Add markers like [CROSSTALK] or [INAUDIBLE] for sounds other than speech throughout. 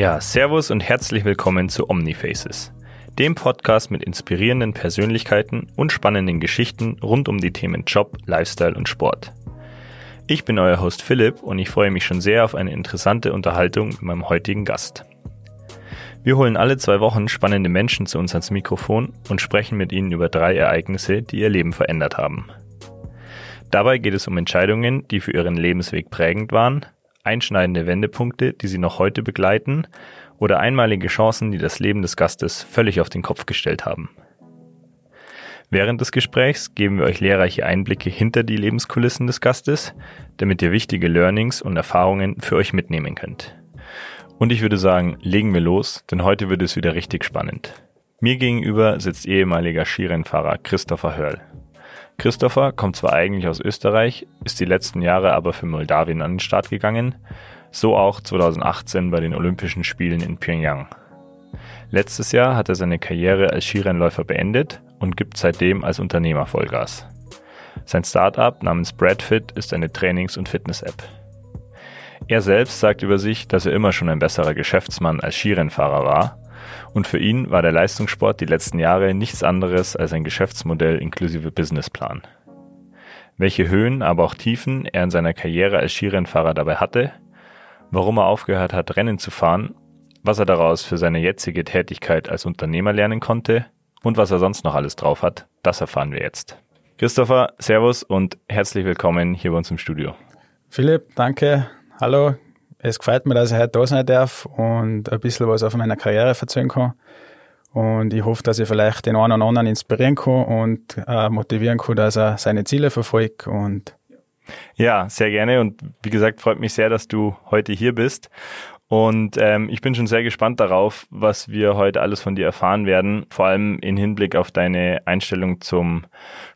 Ja, Servus und herzlich willkommen zu Omnifaces, dem Podcast mit inspirierenden Persönlichkeiten und spannenden Geschichten rund um die Themen Job, Lifestyle und Sport. Ich bin euer Host Philipp und ich freue mich schon sehr auf eine interessante Unterhaltung mit meinem heutigen Gast. Wir holen alle zwei Wochen spannende Menschen zu uns ans Mikrofon und sprechen mit ihnen über drei Ereignisse, die ihr Leben verändert haben. Dabei geht es um Entscheidungen, die für ihren Lebensweg prägend waren, einschneidende Wendepunkte, die Sie noch heute begleiten oder einmalige Chancen, die das Leben des Gastes völlig auf den Kopf gestellt haben. Während des Gesprächs geben wir euch lehrreiche Einblicke hinter die Lebenskulissen des Gastes, damit ihr wichtige Learnings und Erfahrungen für euch mitnehmen könnt. Und ich würde sagen, legen wir los, denn heute wird es wieder richtig spannend. Mir gegenüber sitzt ehemaliger Skirennfahrer Christopher Hörl. Christopher kommt zwar eigentlich aus Österreich, ist die letzten Jahre aber für Moldawien an den Start gegangen, so auch 2018 bei den Olympischen Spielen in Pyongyang. Letztes Jahr hat er seine Karriere als Skirennläufer beendet und gibt seitdem als Unternehmer Vollgas. Sein Startup namens Bradfit ist eine Trainings- und Fitness-App. Er selbst sagt über sich, dass er immer schon ein besserer Geschäftsmann als Skirennfahrer war und für ihn war der Leistungssport die letzten Jahre nichts anderes als ein Geschäftsmodell inklusive Businessplan. Welche Höhen, aber auch Tiefen er in seiner Karriere als Skirennfahrer dabei hatte, warum er aufgehört hat, Rennen zu fahren, was er daraus für seine jetzige Tätigkeit als Unternehmer lernen konnte und was er sonst noch alles drauf hat, das erfahren wir jetzt. Christopher, Servus und herzlich willkommen hier bei uns im Studio. Philipp, danke. Hallo, es gefällt mir, dass ich heute da sein darf und ein bisschen was auf meiner Karriere erzählen kann. Und ich hoffe, dass ich vielleicht den einen oder anderen inspirieren kann und äh, motivieren kann, dass er seine Ziele verfolgt. Und ja, sehr gerne. Und wie gesagt, freut mich sehr, dass du heute hier bist. Und ähm, ich bin schon sehr gespannt darauf, was wir heute alles von dir erfahren werden, vor allem in Hinblick auf deine Einstellung zum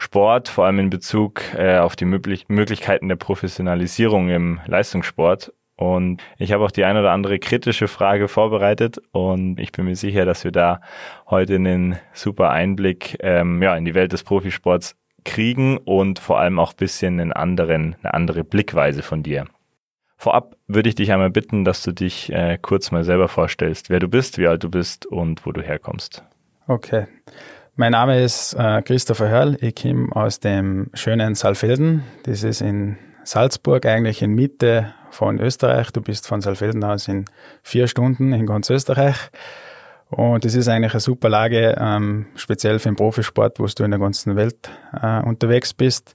Sport, vor allem in Bezug äh, auf die Möglich Möglichkeiten der Professionalisierung im Leistungssport und ich habe auch die ein oder andere kritische Frage vorbereitet und ich bin mir sicher, dass wir da heute einen super Einblick ähm, ja, in die Welt des Profisports kriegen und vor allem auch bisschen einen anderen, eine andere Blickweise von dir. Vorab würde ich dich einmal bitten, dass du dich äh, kurz mal selber vorstellst, wer du bist, wie alt du bist und wo du herkommst. Okay. Mein Name ist äh, Christopher Hörl. Ich komme aus dem schönen Saalfelden. Das ist in Salzburg, eigentlich in Mitte von Österreich. Du bist von Saalfelden aus in vier Stunden in ganz Österreich. Und das ist eigentlich eine super Lage, ähm, speziell für den Profisport, wo du in der ganzen Welt äh, unterwegs bist.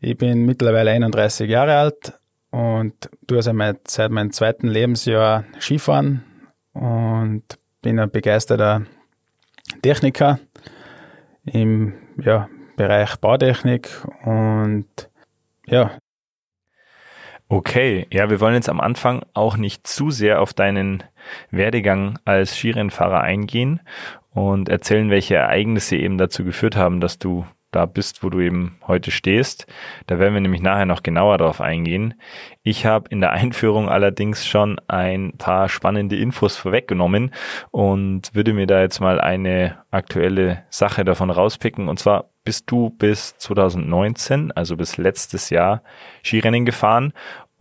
Ich bin mittlerweile 31 Jahre alt und tue also seit meinem zweiten Lebensjahr Skifahren und bin ein begeisterter Techniker im ja, Bereich Bautechnik und ja, Okay, ja, wir wollen jetzt am Anfang auch nicht zu sehr auf deinen Werdegang als Skirennfahrer eingehen und erzählen, welche Ereignisse eben dazu geführt haben, dass du da bist, wo du eben heute stehst. Da werden wir nämlich nachher noch genauer drauf eingehen. Ich habe in der Einführung allerdings schon ein paar spannende Infos vorweggenommen und würde mir da jetzt mal eine aktuelle Sache davon rauspicken. Und zwar bist du bis 2019, also bis letztes Jahr, Skirennen gefahren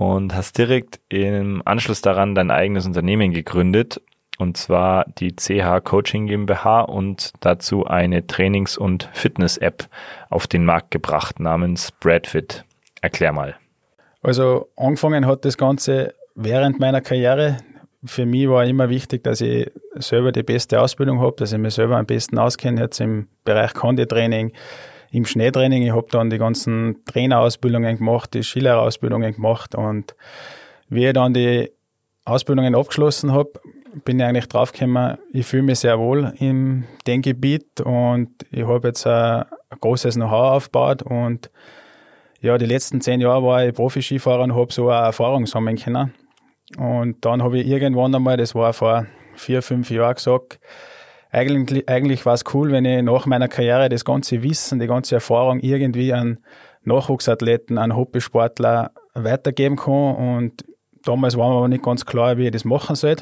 und hast direkt im Anschluss daran dein eigenes Unternehmen gegründet und zwar die CH Coaching GmbH und dazu eine Trainings- und Fitness-App auf den Markt gebracht namens Bradfit. Erklär mal. Also angefangen hat das Ganze während meiner Karriere. Für mich war immer wichtig, dass ich selber die beste Ausbildung habe, dass ich mich selber am besten auskenne, jetzt im Bereich Konditraining, im Schneetraining. Ich habe dann die ganzen Trainerausbildungen gemacht, die Skilehrerausbildungen gemacht und wie ich dann die Ausbildungen abgeschlossen habe, bin ich eigentlich draufgekommen, ich fühle mich sehr wohl in dem Gebiet und ich habe jetzt ein, ein großes Know-how aufgebaut und ja, die letzten zehn Jahre war ich Profi-Skifahrer und habe so eine Erfahrung sammeln können. Und dann habe ich irgendwann einmal, das war vor vier, fünf Jahren gesagt, eigentlich, eigentlich war es cool, wenn ich nach meiner Karriere das ganze Wissen, die ganze Erfahrung irgendwie an Nachwuchsathleten, an Hobbysportler weitergeben kann. Und damals war mir aber nicht ganz klar, wie ich das machen soll.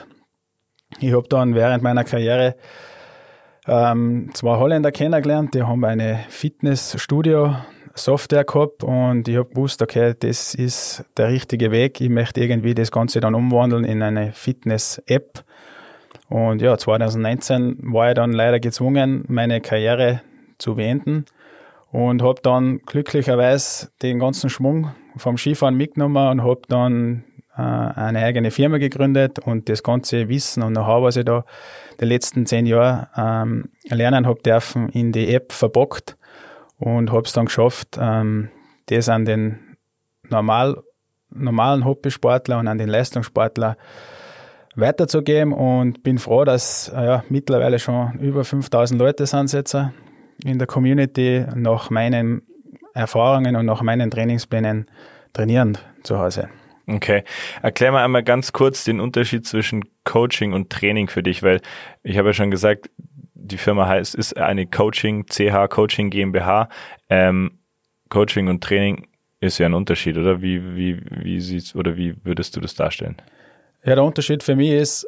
Ich habe dann während meiner Karriere ähm, zwei Holländer kennengelernt, die haben eine Fitnessstudio Software gehabt und ich habe gewusst, okay, das ist der richtige Weg. Ich möchte irgendwie das Ganze dann umwandeln in eine Fitness-App. Und ja, 2019 war ich dann leider gezwungen, meine Karriere zu beenden und habe dann glücklicherweise den ganzen Schwung vom Skifahren mitgenommen und habe dann äh, eine eigene Firma gegründet und das ganze Wissen und Know-how, was ich da die letzten zehn Jahre ähm, lernen habe dürfen, in die App verbockt und habe es dann geschafft, ähm, das an den normal, normalen Hobbysportler und an den Leistungssportler weiterzugeben und bin froh, dass äh, ja, mittlerweile schon über 5000 Leute sind jetzt in der Community nach meinen Erfahrungen und nach meinen Trainingsplänen trainieren zu Hause. Okay. Erklär mal einmal ganz kurz den Unterschied zwischen Coaching und Training für dich, weil ich habe ja schon gesagt, die Firma heißt, ist eine Coaching, CH Coaching GmbH. Ähm, Coaching und Training ist ja ein Unterschied, oder? Wie, wie, wie sieht's, oder wie würdest du das darstellen? Ja, der Unterschied für mich ist,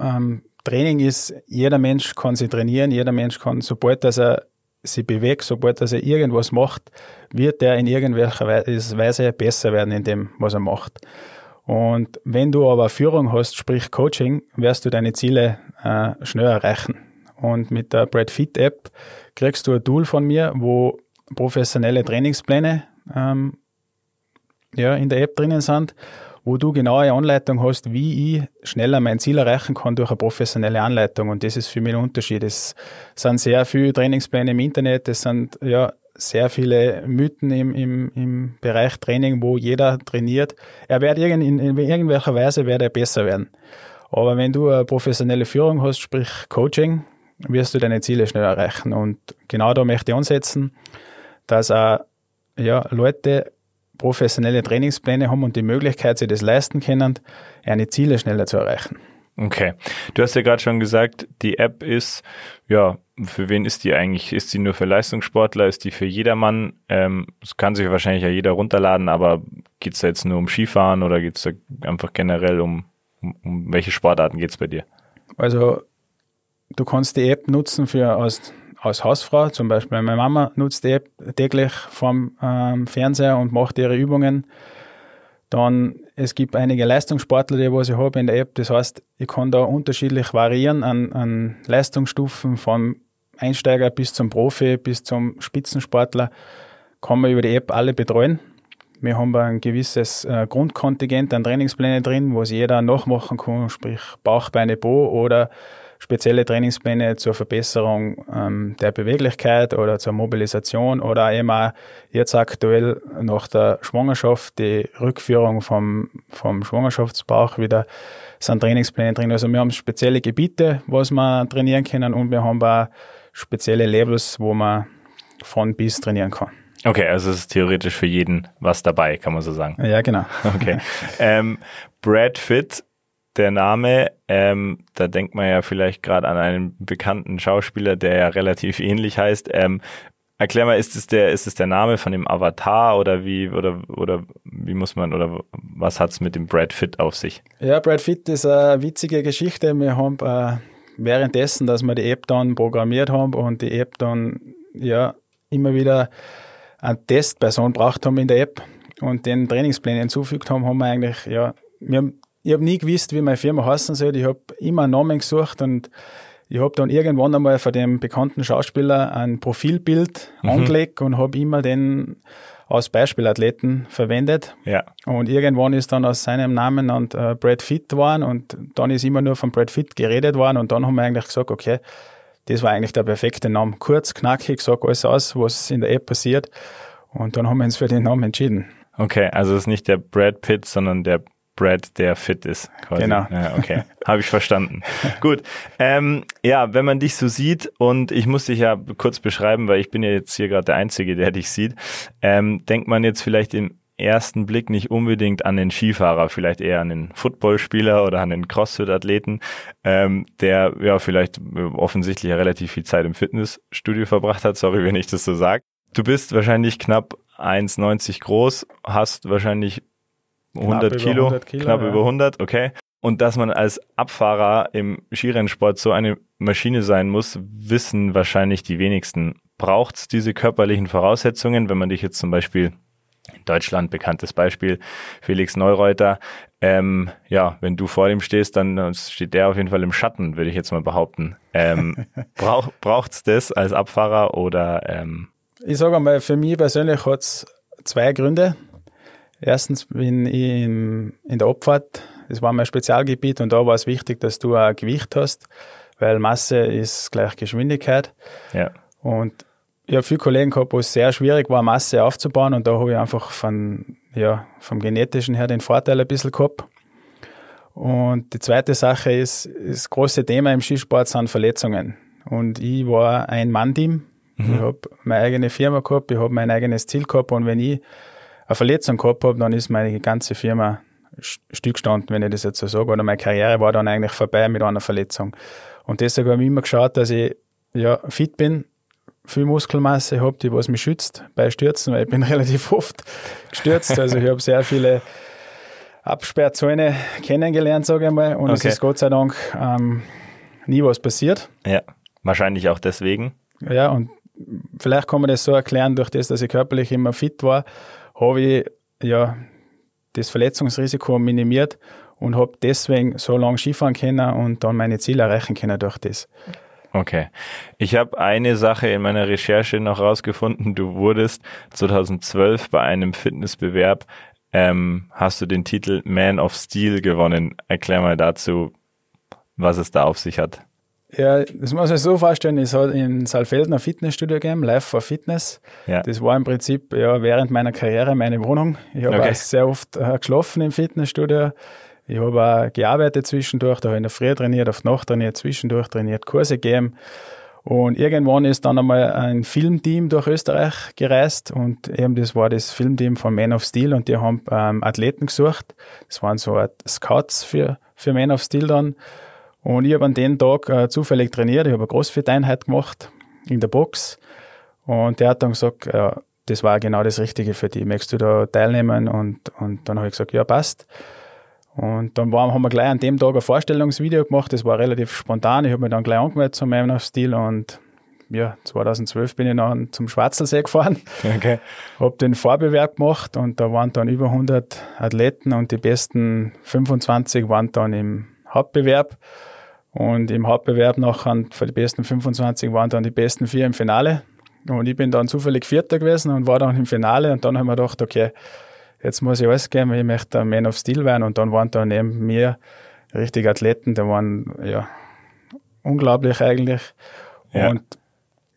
ähm, Training ist, jeder Mensch kann sich trainieren, jeder Mensch kann, sobald dass er sich bewegt, sobald dass er irgendwas macht, wird er in irgendwelcher Weise besser werden in dem, was er macht. Und wenn du aber Führung hast, sprich Coaching, wirst du deine Ziele äh, schnell erreichen. Und mit der Brad App kriegst du ein Tool von mir, wo professionelle Trainingspläne ähm, ja, in der App drinnen sind wo du genaue Anleitung hast, wie ich schneller mein Ziel erreichen kann durch eine professionelle Anleitung. Und das ist für mich ein Unterschied. Es sind sehr viele Trainingspläne im Internet, es sind ja sehr viele Mythen im, im, im Bereich Training, wo jeder trainiert. Er wird irgend, in, in irgendwelcher Weise wird er besser werden. Aber wenn du eine professionelle Führung hast, sprich Coaching, wirst du deine Ziele schnell erreichen. Und genau da möchte ich ansetzen, dass auch ja, Leute professionelle Trainingspläne haben und die Möglichkeit, sich das leisten können, eine Ziele schneller zu erreichen. Okay. Du hast ja gerade schon gesagt, die App ist, ja, für wen ist die eigentlich? Ist die nur für Leistungssportler? Ist die für jedermann? Ähm, das kann sich wahrscheinlich ja jeder runterladen, aber geht es da jetzt nur um Skifahren oder geht es da einfach generell um, um, um welche Sportarten geht es bei dir? Also, du kannst die App nutzen für aus als Hausfrau, zum Beispiel meine Mama nutzt die App täglich vom ähm, Fernseher und macht ihre Übungen. Dann, es gibt einige Leistungssportler, die ich habe in der App. Das heißt, ich kann da unterschiedlich variieren an, an Leistungsstufen vom Einsteiger bis zum Profi, bis zum Spitzensportler. Kann man über die App alle betreuen. Wir haben ein gewisses äh, Grundkontingent an Trainingsplänen drin, was jeder nachmachen kann, sprich Bauch, Beine, Po oder spezielle Trainingspläne zur Verbesserung ähm, der Beweglichkeit oder zur Mobilisation oder eben auch jetzt aktuell nach der Schwangerschaft die Rückführung vom, vom Schwangerschaftsbauch wieder sind Trainingspläne drin. Also wir haben spezielle Gebiete, was wir trainieren können und wir haben auch spezielle Levels, wo man von bis trainieren kann. Okay, also es ist theoretisch für jeden was dabei, kann man so sagen. Ja, genau. Okay. ähm, Brad Fit der Name, ähm, da denkt man ja vielleicht gerade an einen bekannten Schauspieler, der ja relativ [LAUGHS] ähnlich heißt. Ähm, erklär mal, ist es der, ist es der Name von dem Avatar oder wie, oder, oder wie muss man, oder was hat's mit dem Brad Pitt auf sich? Ja, Brad Pitt ist eine witzige Geschichte. Wir haben äh, währenddessen, dass wir die App dann programmiert haben und die App dann ja immer wieder eine Testperson braucht haben in der App und den Trainingsplänen hinzugefügt haben, haben wir eigentlich, ja, wir haben ich habe nie gewusst, wie meine Firma heißen soll. Ich habe immer einen Namen gesucht und ich habe dann irgendwann einmal von dem bekannten Schauspieler ein Profilbild mhm. angelegt und habe immer den als Beispielathleten verwendet. Ja. Und irgendwann ist dann aus seinem Namen und äh, Brad Pitt geworden und dann ist immer nur von Brad Pitt geredet worden und dann haben wir eigentlich gesagt, okay, das war eigentlich der perfekte Name. Kurz, knackig, sag alles aus, was in der App passiert. Und dann haben wir uns für den Namen entschieden. Okay, also es ist nicht der Brad Pitt, sondern der Brad, der fit ist. Quasi. Genau. Ja, okay, habe ich verstanden. [LAUGHS] Gut. Ähm, ja, wenn man dich so sieht und ich muss dich ja kurz beschreiben, weil ich bin ja jetzt hier gerade der Einzige, der dich sieht, ähm, denkt man jetzt vielleicht im ersten Blick nicht unbedingt an den Skifahrer, vielleicht eher an den Footballspieler oder an den Crossfit-Athleten, ähm, der ja vielleicht offensichtlich ja relativ viel Zeit im Fitnessstudio verbracht hat. Sorry, wenn ich das so sage. Du bist wahrscheinlich knapp 1,90 groß, hast wahrscheinlich 100 Kilo, 100 Kilo, knapp ja. über 100, okay. Und dass man als Abfahrer im Skirennsport so eine Maschine sein muss, wissen wahrscheinlich die wenigsten. Braucht es diese körperlichen Voraussetzungen, wenn man dich jetzt zum Beispiel in Deutschland bekanntes Beispiel, Felix Neureuter. Ähm, ja, wenn du vor ihm stehst, dann steht der auf jeden Fall im Schatten, würde ich jetzt mal behaupten. Ähm, [LAUGHS] brauch, es das als Abfahrer oder? Ähm? Ich sage mal, für mich persönlich hat es zwei Gründe. Erstens bin ich in, in der Abfahrt, das war mein Spezialgebiet und da war es wichtig, dass du ein Gewicht hast, weil Masse ist gleich Geschwindigkeit. Ja. Und ich habe viele Kollegen gehabt, wo es sehr schwierig war, Masse aufzubauen und da habe ich einfach von, ja, vom Genetischen her den Vorteil ein bisschen gehabt. Und die zweite Sache ist, das große Thema im Skisport sind Verletzungen. Und ich war ein Mann-Team. Mhm. Ich habe meine eigene Firma gehabt, ich habe mein eigenes Ziel gehabt und wenn ich eine Verletzung gehabt habe, dann ist meine ganze Firma stillgestanden, wenn ich das jetzt so sage. Oder meine Karriere war dann eigentlich vorbei mit einer Verletzung. Und deshalb habe ich immer geschaut, dass ich ja, fit bin viel Muskelmasse habe, die was mich schützt bei Stürzen, weil ich bin [LAUGHS] relativ oft gestürzt. Also ich habe sehr viele Absperrzäune kennengelernt, sage ich mal. Und okay. es ist Gott sei Dank ähm, nie was passiert. Ja, wahrscheinlich auch deswegen. Ja, und vielleicht kann man das so erklären, durch das, dass ich körperlich immer fit war, habe ich ja das Verletzungsrisiko minimiert und habe deswegen so lange Skifahren können und dann meine Ziele erreichen können durch das. Okay. Ich habe eine Sache in meiner Recherche noch rausgefunden. Du wurdest 2012 bei einem Fitnessbewerb, ähm, hast du den Titel Man of Steel gewonnen. Erklär mal dazu, was es da auf sich hat. Ja, das muss man sich so vorstellen, es hat in Saalfelden ein Fitnessstudio gegeben, Life for Fitness. Ja. Das war im Prinzip ja während meiner Karriere meine Wohnung. Ich habe okay. sehr oft äh, geschlafen im Fitnessstudio. Ich habe auch gearbeitet zwischendurch, da habe ich in der Früh trainiert, auf die Nacht trainiert, zwischendurch trainiert, Kurse gegeben. Und irgendwann ist dann einmal ein Filmteam durch Österreich gereist und eben das war das Filmteam von Man of Steel und die haben ähm, Athleten gesucht. Das waren so Scouts für, für Man of Steel dann. Und ich habe an dem Tag äh, zufällig trainiert, ich habe eine Crossfit-Einheit gemacht in der Box und der hat dann gesagt, äh, das war genau das Richtige für dich, möchtest du da teilnehmen? Und, und dann habe ich gesagt, ja, passt. Und dann waren, haben wir gleich an dem Tag ein Vorstellungsvideo gemacht. Das war relativ spontan. Ich habe mich dann gleich angemeldet zum Man of Steel und ja, 2012 bin ich dann zum Schwarzelsee gefahren. Okay. [LAUGHS] Habe den Vorbewerb gemacht und da waren dann über 100 Athleten und die besten 25 waren dann im Hauptbewerb. Und im Hauptbewerb nachher für die besten 25 waren dann die besten vier im Finale. Und ich bin dann zufällig Vierter gewesen und war dann im Finale. Und dann haben wir gedacht, okay, jetzt muss ich alles geben, ich möchte ein Man of Steel werden. Und dann waren da neben mir richtig Athleten, die waren ja unglaublich eigentlich. Ja. Und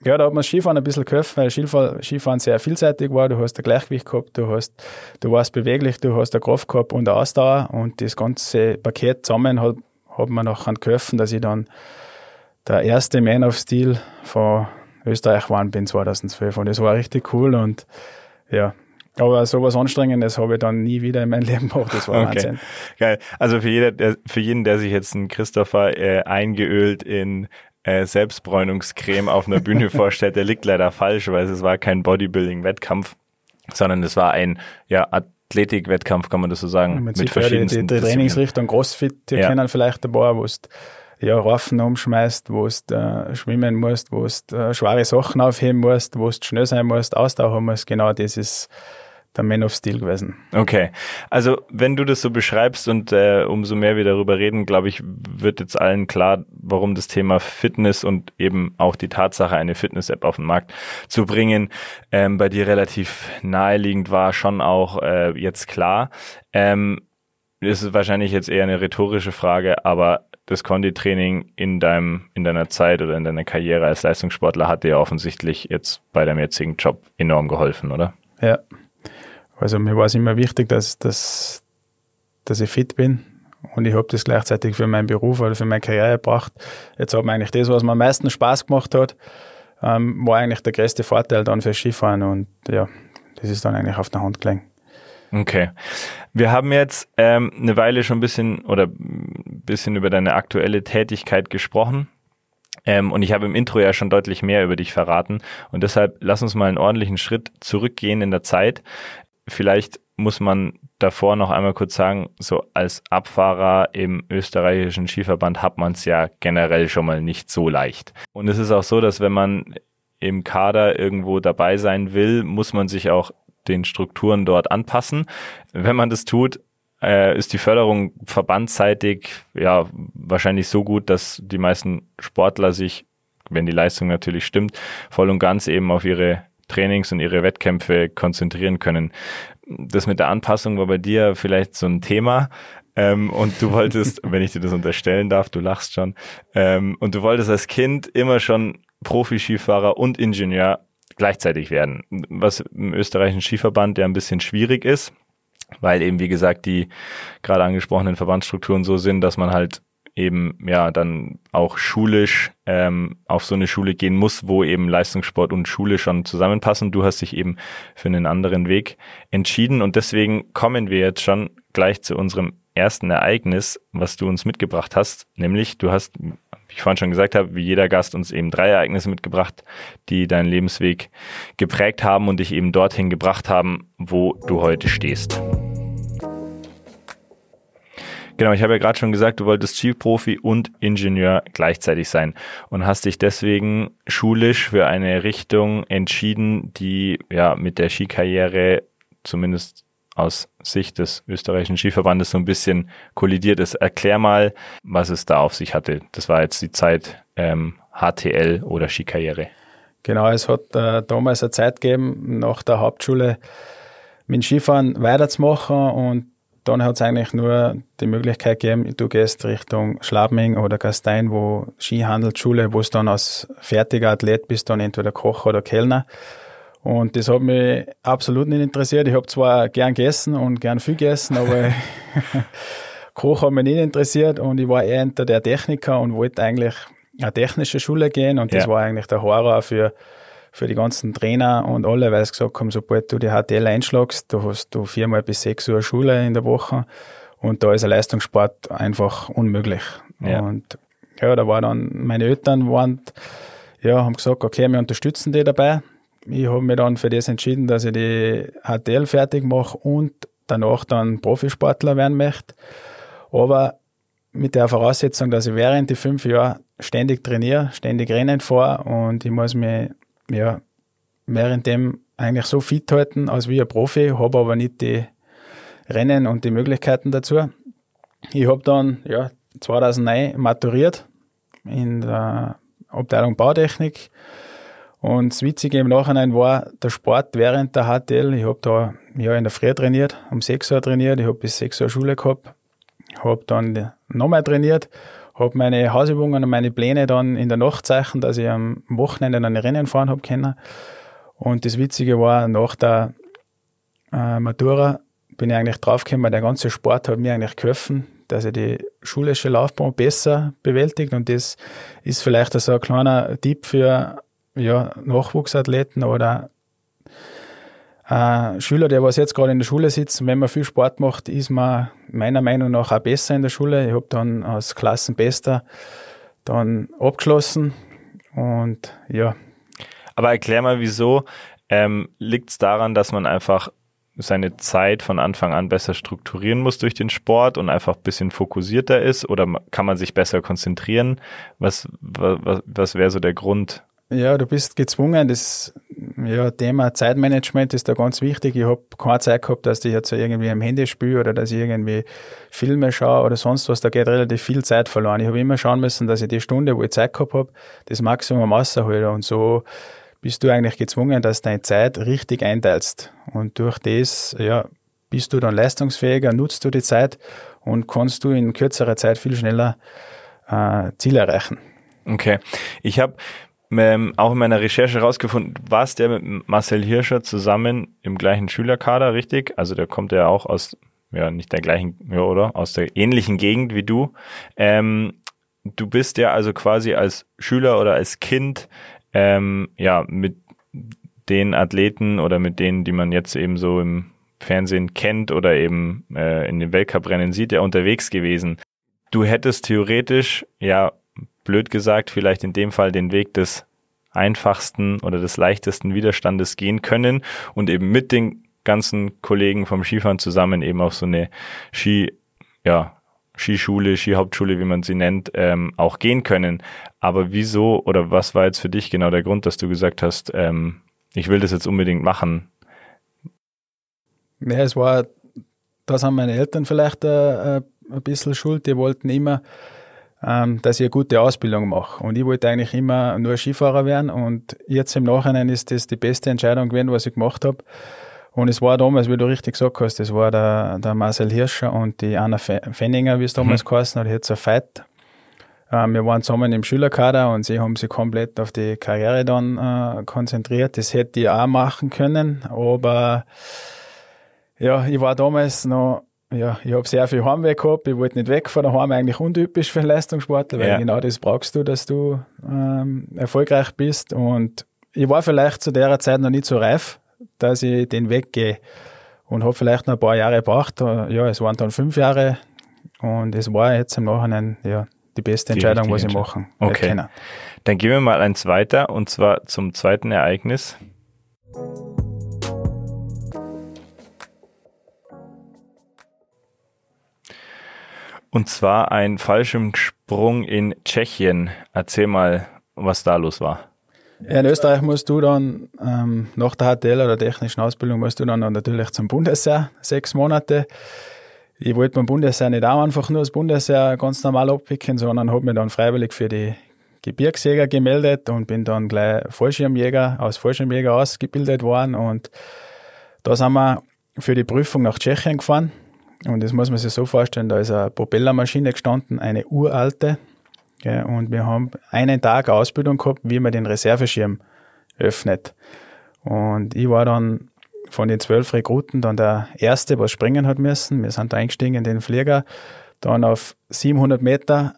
ja, da hat man das Skifahren ein bisschen geholfen, weil Skifahren, Skifahren sehr vielseitig war. Du hast ein Gleichgewicht gehabt, du hast, du warst beweglich, du hast eine Kraft gehabt und eine Ausdauer. Und das ganze Paket zusammen hat, hat mir nachher geholfen, dass ich dann der erste Man of Steel von Österreich geworden bin 2012. Und das war richtig cool und ja, aber sowas Anstrengendes habe ich dann nie wieder in meinem [LAUGHS] Leben gemacht. Das war okay. Wahnsinn. Geil. Also für, jeder, der, für jeden, der sich jetzt einen Christopher äh, eingeölt in äh, Selbstbräunungscreme auf einer Bühne [LAUGHS] vorstellt, der liegt leider falsch, weil es war kein Bodybuilding-Wettkampf, sondern es war ein ja, Athletik-Wettkampf, kann man das so sagen. mit verschiedensten die, die, die Trainingsrichtung Crossfit, die ja. kennen vielleicht ein paar, wo es ja, Raffen umschmeißt, wo du äh, schwimmen musst, wo du äh, schwere Sachen aufheben musst, wo du schnell sein musst, Ausdauer haben musst. Genau das ist der Man of Steel gewesen. Okay, also wenn du das so beschreibst und äh, umso mehr wir darüber reden, glaube ich, wird jetzt allen klar, warum das Thema Fitness und eben auch die Tatsache, eine Fitness-App auf den Markt zu bringen, ähm, bei dir relativ naheliegend war, schon auch äh, jetzt klar. Ähm, das ist wahrscheinlich jetzt eher eine rhetorische Frage, aber das Konditraining in deinem, in deiner Zeit oder in deiner Karriere als Leistungssportler hat dir offensichtlich jetzt bei deinem jetzigen Job enorm geholfen, oder? Ja, also mir war es immer wichtig, dass, dass, dass ich fit bin. Und ich habe das gleichzeitig für meinen Beruf oder für meine Karriere gebracht. Jetzt hat mir eigentlich das, was mir am meisten Spaß gemacht hat, ähm, war eigentlich der größte Vorteil dann für Skifahren. Und ja, das ist dann eigentlich auf der Hand gelegen. Okay. Wir haben jetzt ähm, eine Weile schon ein bisschen oder ein bisschen über deine aktuelle Tätigkeit gesprochen. Ähm, und ich habe im Intro ja schon deutlich mehr über dich verraten. Und deshalb lass uns mal einen ordentlichen Schritt zurückgehen in der Zeit vielleicht muss man davor noch einmal kurz sagen, so als Abfahrer im österreichischen Skiverband hat man es ja generell schon mal nicht so leicht. Und es ist auch so, dass wenn man im Kader irgendwo dabei sein will, muss man sich auch den Strukturen dort anpassen. Wenn man das tut, äh, ist die Förderung verbandsseitig ja wahrscheinlich so gut, dass die meisten Sportler sich, wenn die Leistung natürlich stimmt, voll und ganz eben auf ihre Trainings und ihre Wettkämpfe konzentrieren können. Das mit der Anpassung war bei dir vielleicht so ein Thema. Ähm, und du wolltest, [LAUGHS] wenn ich dir das unterstellen darf, du lachst schon, ähm, und du wolltest als Kind immer schon Profi-Skifahrer und Ingenieur gleichzeitig werden, was im österreichischen Skiverband ja ein bisschen schwierig ist, weil eben, wie gesagt, die gerade angesprochenen Verbandsstrukturen so sind, dass man halt eben ja dann auch schulisch ähm, auf so eine Schule gehen muss, wo eben Leistungssport und Schule schon zusammenpassen. Du hast dich eben für einen anderen Weg entschieden und deswegen kommen wir jetzt schon gleich zu unserem ersten Ereignis, was du uns mitgebracht hast, nämlich du hast, wie ich vorhin schon gesagt habe, wie jeder Gast uns eben drei Ereignisse mitgebracht, die deinen Lebensweg geprägt haben und dich eben dorthin gebracht haben, wo du heute stehst. Genau, ich habe ja gerade schon gesagt, du wolltest Skiprofi und Ingenieur gleichzeitig sein und hast dich deswegen schulisch für eine Richtung entschieden, die ja mit der Skikarriere zumindest aus Sicht des österreichischen Skiverbandes so ein bisschen kollidiert ist. Erklär mal, was es da auf sich hatte. Das war jetzt die Zeit ähm, HTL oder Skikarriere. Genau, es hat äh, damals eine Zeit gegeben, nach der Hauptschule mit Skifahren weiterzumachen und dann hat es eigentlich nur die Möglichkeit gegeben, du gehst Richtung Schlabming oder Gastein, wo Skihandelsschule, wo es dann als fertiger Athlet bist, dann entweder Koch oder Kellner. Und das hat mich absolut nicht interessiert. Ich habe zwar gern gegessen und gern viel gegessen, aber [LAUGHS] Koch hat mich nicht interessiert und ich war eher hinter der Techniker und wollte eigentlich eine technische Schule gehen und das ja. war eigentlich der Horror für für die ganzen Trainer und alle, weil sie gesagt haben, sobald du die HTL einschlagst, da hast du viermal bis sechs Uhr Schule in der Woche und da ist ein Leistungssport einfach unmöglich. Ja. Und ja, da war dann, meine Eltern waren, ja, haben gesagt, okay, wir unterstützen die dabei. Ich habe mich dann für das entschieden, dass ich die HTL fertig mache und danach dann Profisportler werden möchte. Aber mit der Voraussetzung, dass ich während die fünf Jahre ständig trainiere, ständig Rennen fahre und ich muss mich ja, währenddem eigentlich so fit halten als wie ein Profi, habe aber nicht die Rennen und die Möglichkeiten dazu. Ich habe dann ja, 2009 maturiert in der Abteilung Bautechnik. Und das Witzige im Nachhinein war der Sport während der HTL. Ich habe da ja, in der Früh trainiert, um 6 Uhr trainiert. Ich habe bis 6 Uhr Schule gehabt. Habe dann nochmal trainiert habe meine Hausübungen und meine Pläne dann in der Nacht zeichnen, dass ich am Wochenende dann Rennen fahren habe können. Und das Witzige war, nach der äh, Matura bin ich eigentlich draufgekommen, der ganze Sport hat mir eigentlich geholfen, dass ich die schulische Laufbahn besser bewältigt. Und das ist vielleicht so ein kleiner Tipp für ja, Nachwuchsathleten oder äh, Schüler, der was jetzt gerade in der Schule sitzt, wenn man viel Sport macht, ist man meiner Meinung nach auch besser in der Schule. Ich habe dann als Klassenbester dann abgeschlossen und ja. Aber erklär mal, wieso ähm, liegt es daran, dass man einfach seine Zeit von Anfang an besser strukturieren muss durch den Sport und einfach ein bisschen fokussierter ist oder kann man sich besser konzentrieren? Was, was, was wäre so der Grund? Ja, du bist gezwungen. Das ja, Thema Zeitmanagement ist da ganz wichtig. Ich habe keine Zeit gehabt, dass ich jetzt irgendwie am Handy spiele oder dass ich irgendwie Filme schaue oder sonst was. Da geht relativ viel Zeit verloren. Ich habe immer schauen müssen, dass ich die Stunde, wo ich Zeit gehabt habe, das Maximum raushalte. Und so bist du eigentlich gezwungen, dass deine Zeit richtig einteilst. Und durch das, ja, bist du dann leistungsfähiger, nutzt du die Zeit und kannst du in kürzerer Zeit viel schneller äh, Ziele erreichen. Okay. Ich habe ähm, auch in meiner Recherche rausgefunden, warst ja mit Marcel Hirscher zusammen im gleichen Schülerkader, richtig? Also der kommt ja auch aus, ja, nicht der gleichen, ja, oder? Aus der ähnlichen Gegend wie du. Ähm, du bist ja also quasi als Schüler oder als Kind, ähm, ja, mit den Athleten oder mit denen, die man jetzt eben so im Fernsehen kennt oder eben äh, in den Weltcuprennen sieht, ja unterwegs gewesen. Du hättest theoretisch ja blöd gesagt, vielleicht in dem Fall den Weg des einfachsten oder des leichtesten Widerstandes gehen können und eben mit den ganzen Kollegen vom Skifahren zusammen eben auf so eine Ski, ja, Skischule, Skihauptschule, wie man sie nennt, ähm, auch gehen können. Aber wieso oder was war jetzt für dich genau der Grund, dass du gesagt hast, ähm, ich will das jetzt unbedingt machen? Ja, es war, das haben meine Eltern vielleicht äh, äh, ein bisschen schuld. Die wollten immer, ähm, dass ich eine gute Ausbildung mache. Und ich wollte eigentlich immer nur Skifahrer werden. Und jetzt im Nachhinein ist das die beste Entscheidung gewesen, was ich gemacht habe. Und es war damals, wie du richtig gesagt hast, das war der, der Marcel Hirscher und die Anna Fenninger, wie es damals mhm. geheißen hat, jetzt ein Fight. Ähm, wir waren zusammen im Schülerkader und sie haben sich komplett auf die Karriere dann äh, konzentriert. Das hätte ich auch machen können, aber ja, ich war damals noch, ja, ich habe sehr viel Heimweg gehabt, ich wollte nicht weg von daheim, eigentlich untypisch für einen Leistungssportler, weil ja. genau das brauchst du, dass du ähm, erfolgreich bist und ich war vielleicht zu der Zeit noch nicht so reif, dass ich den Weg gehe und habe vielleicht noch ein paar Jahre gebraucht. Ja, es waren dann fünf Jahre und es war jetzt im Nachhinein ja, die beste Entscheidung, die was ich machen Okay. Dann gehen wir mal eins weiter und zwar zum zweiten Ereignis. Und zwar ein Fallschirmsprung in Tschechien. Erzähl mal, was da los war. In Österreich musst du dann ähm, nach der HTL oder technischen Ausbildung musst du dann natürlich zum Bundesheer sechs Monate. Ich wollte beim Bundesheer nicht auch einfach nur das Bundesheer ganz normal abwickeln, sondern habe mich dann freiwillig für die Gebirgsjäger gemeldet und bin dann gleich Fallschirmjäger, aus Fallschirmjäger ausgebildet worden und da sind wir für die Prüfung nach Tschechien gefahren und das muss man sich so vorstellen, da ist eine Propellermaschine gestanden, eine uralte. Gell, und wir haben einen Tag Ausbildung gehabt, wie man den Reserveschirm öffnet. Und ich war dann von den zwölf Rekruten dann der Erste, was springen hat müssen. Wir sind da eingestiegen in den Flieger, dann auf 700 Meter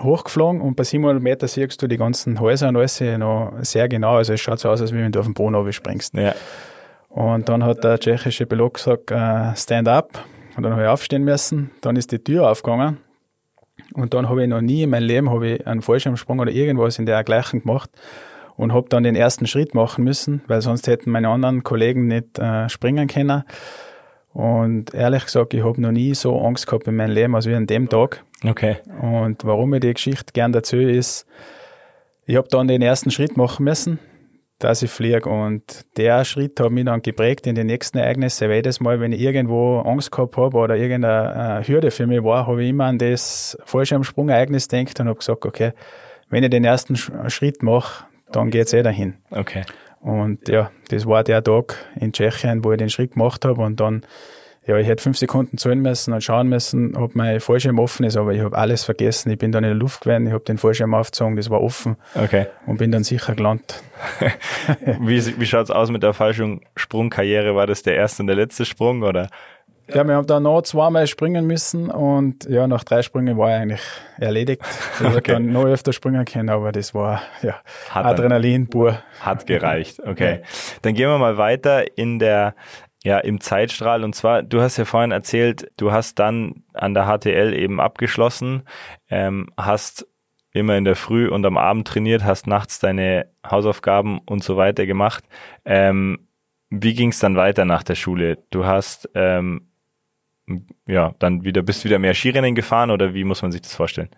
hochgeflogen und bei 700 Meter siehst du die ganzen Häuser und alles noch sehr genau. Also es schaut so aus, als wenn du auf den Boden springst. Ja. Und dann hat der tschechische Pilot gesagt, uh, stand up. Und dann habe ich aufstehen müssen. Dann ist die Tür aufgegangen. Und dann habe ich noch nie in meinem Leben habe ich einen Fallschirmsprung oder irgendwas in der gleichen gemacht und habe dann den ersten Schritt machen müssen, weil sonst hätten meine anderen Kollegen nicht äh, springen können. Und ehrlich gesagt, ich habe noch nie so Angst gehabt in meinem Leben als wie an dem Tag. Okay. Und warum ich die Geschichte gern dazu ist, ich habe dann den ersten Schritt machen müssen dass ich fliege. Und der Schritt hat mich dann geprägt in die nächsten Ereignisse. Weil jedes Mal, wenn ich irgendwo Angst gehabt habe oder irgendeine äh, Hürde für mich war, habe ich immer an das Fallschirmsprung-Ereignis gedacht und habe gesagt, okay, wenn ich den ersten Schritt mache, dann geht's eh dahin. Okay. Und ja, das war der Tag in Tschechien, wo ich den Schritt gemacht habe und dann ja, ich hätte fünf Sekunden zahlen müssen und schauen müssen, ob mein Fallschirm offen ist, aber ich habe alles vergessen. Ich bin dann in der Luft gewesen, ich habe den Fallschirm aufgezogen, das war offen okay. und bin dann sicher gelandet. [LAUGHS] wie wie schaut's aus mit der Fallschirmsprungkarriere? War das der erste und der letzte Sprung oder? Ja, wir haben da noch zweimal springen müssen und ja, nach drei Sprüngen war ich eigentlich erledigt. Ich [LAUGHS] okay. dann noch öfter springen können, aber das war ja hat Adrenalin pur. Hat gereicht, okay. [LAUGHS] Dann gehen wir mal weiter in der ja, im Zeitstrahl. Und zwar, du hast ja vorhin erzählt, du hast dann an der HTL eben abgeschlossen, ähm, hast immer in der Früh und am Abend trainiert, hast nachts deine Hausaufgaben und so weiter gemacht. Ähm, wie ging es dann weiter nach der Schule? Du hast ähm, ja dann wieder bist wieder mehr Skirennen gefahren oder wie muss man sich das vorstellen?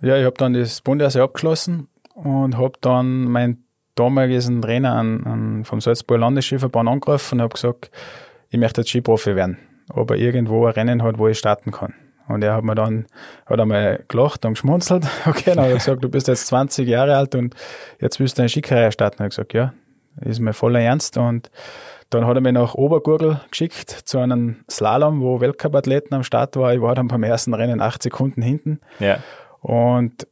Ja, ich habe dann das Bundesheer abgeschlossen und habe dann meinen damaligen Trainer an, an vom Salzburger Landesskiverband angerufen und habe gesagt, ich möchte jetzt Skiprofi werden, ob er irgendwo ein Rennen hat, wo ich starten kann. Und er hat mir dann, hat einmal gelacht und geschmunzelt. [LAUGHS] Okay, dann hat er gesagt, du bist jetzt 20 Jahre alt und jetzt willst du eine Skikarriere starten. Und ich gesagt, ja, ist mir voller Ernst. Und dann hat er mich nach Obergurgel geschickt zu einem Slalom, wo Weltcup-Athleten am Start war. Ich war dann beim ersten Rennen acht Sekunden hinten. Ja. Und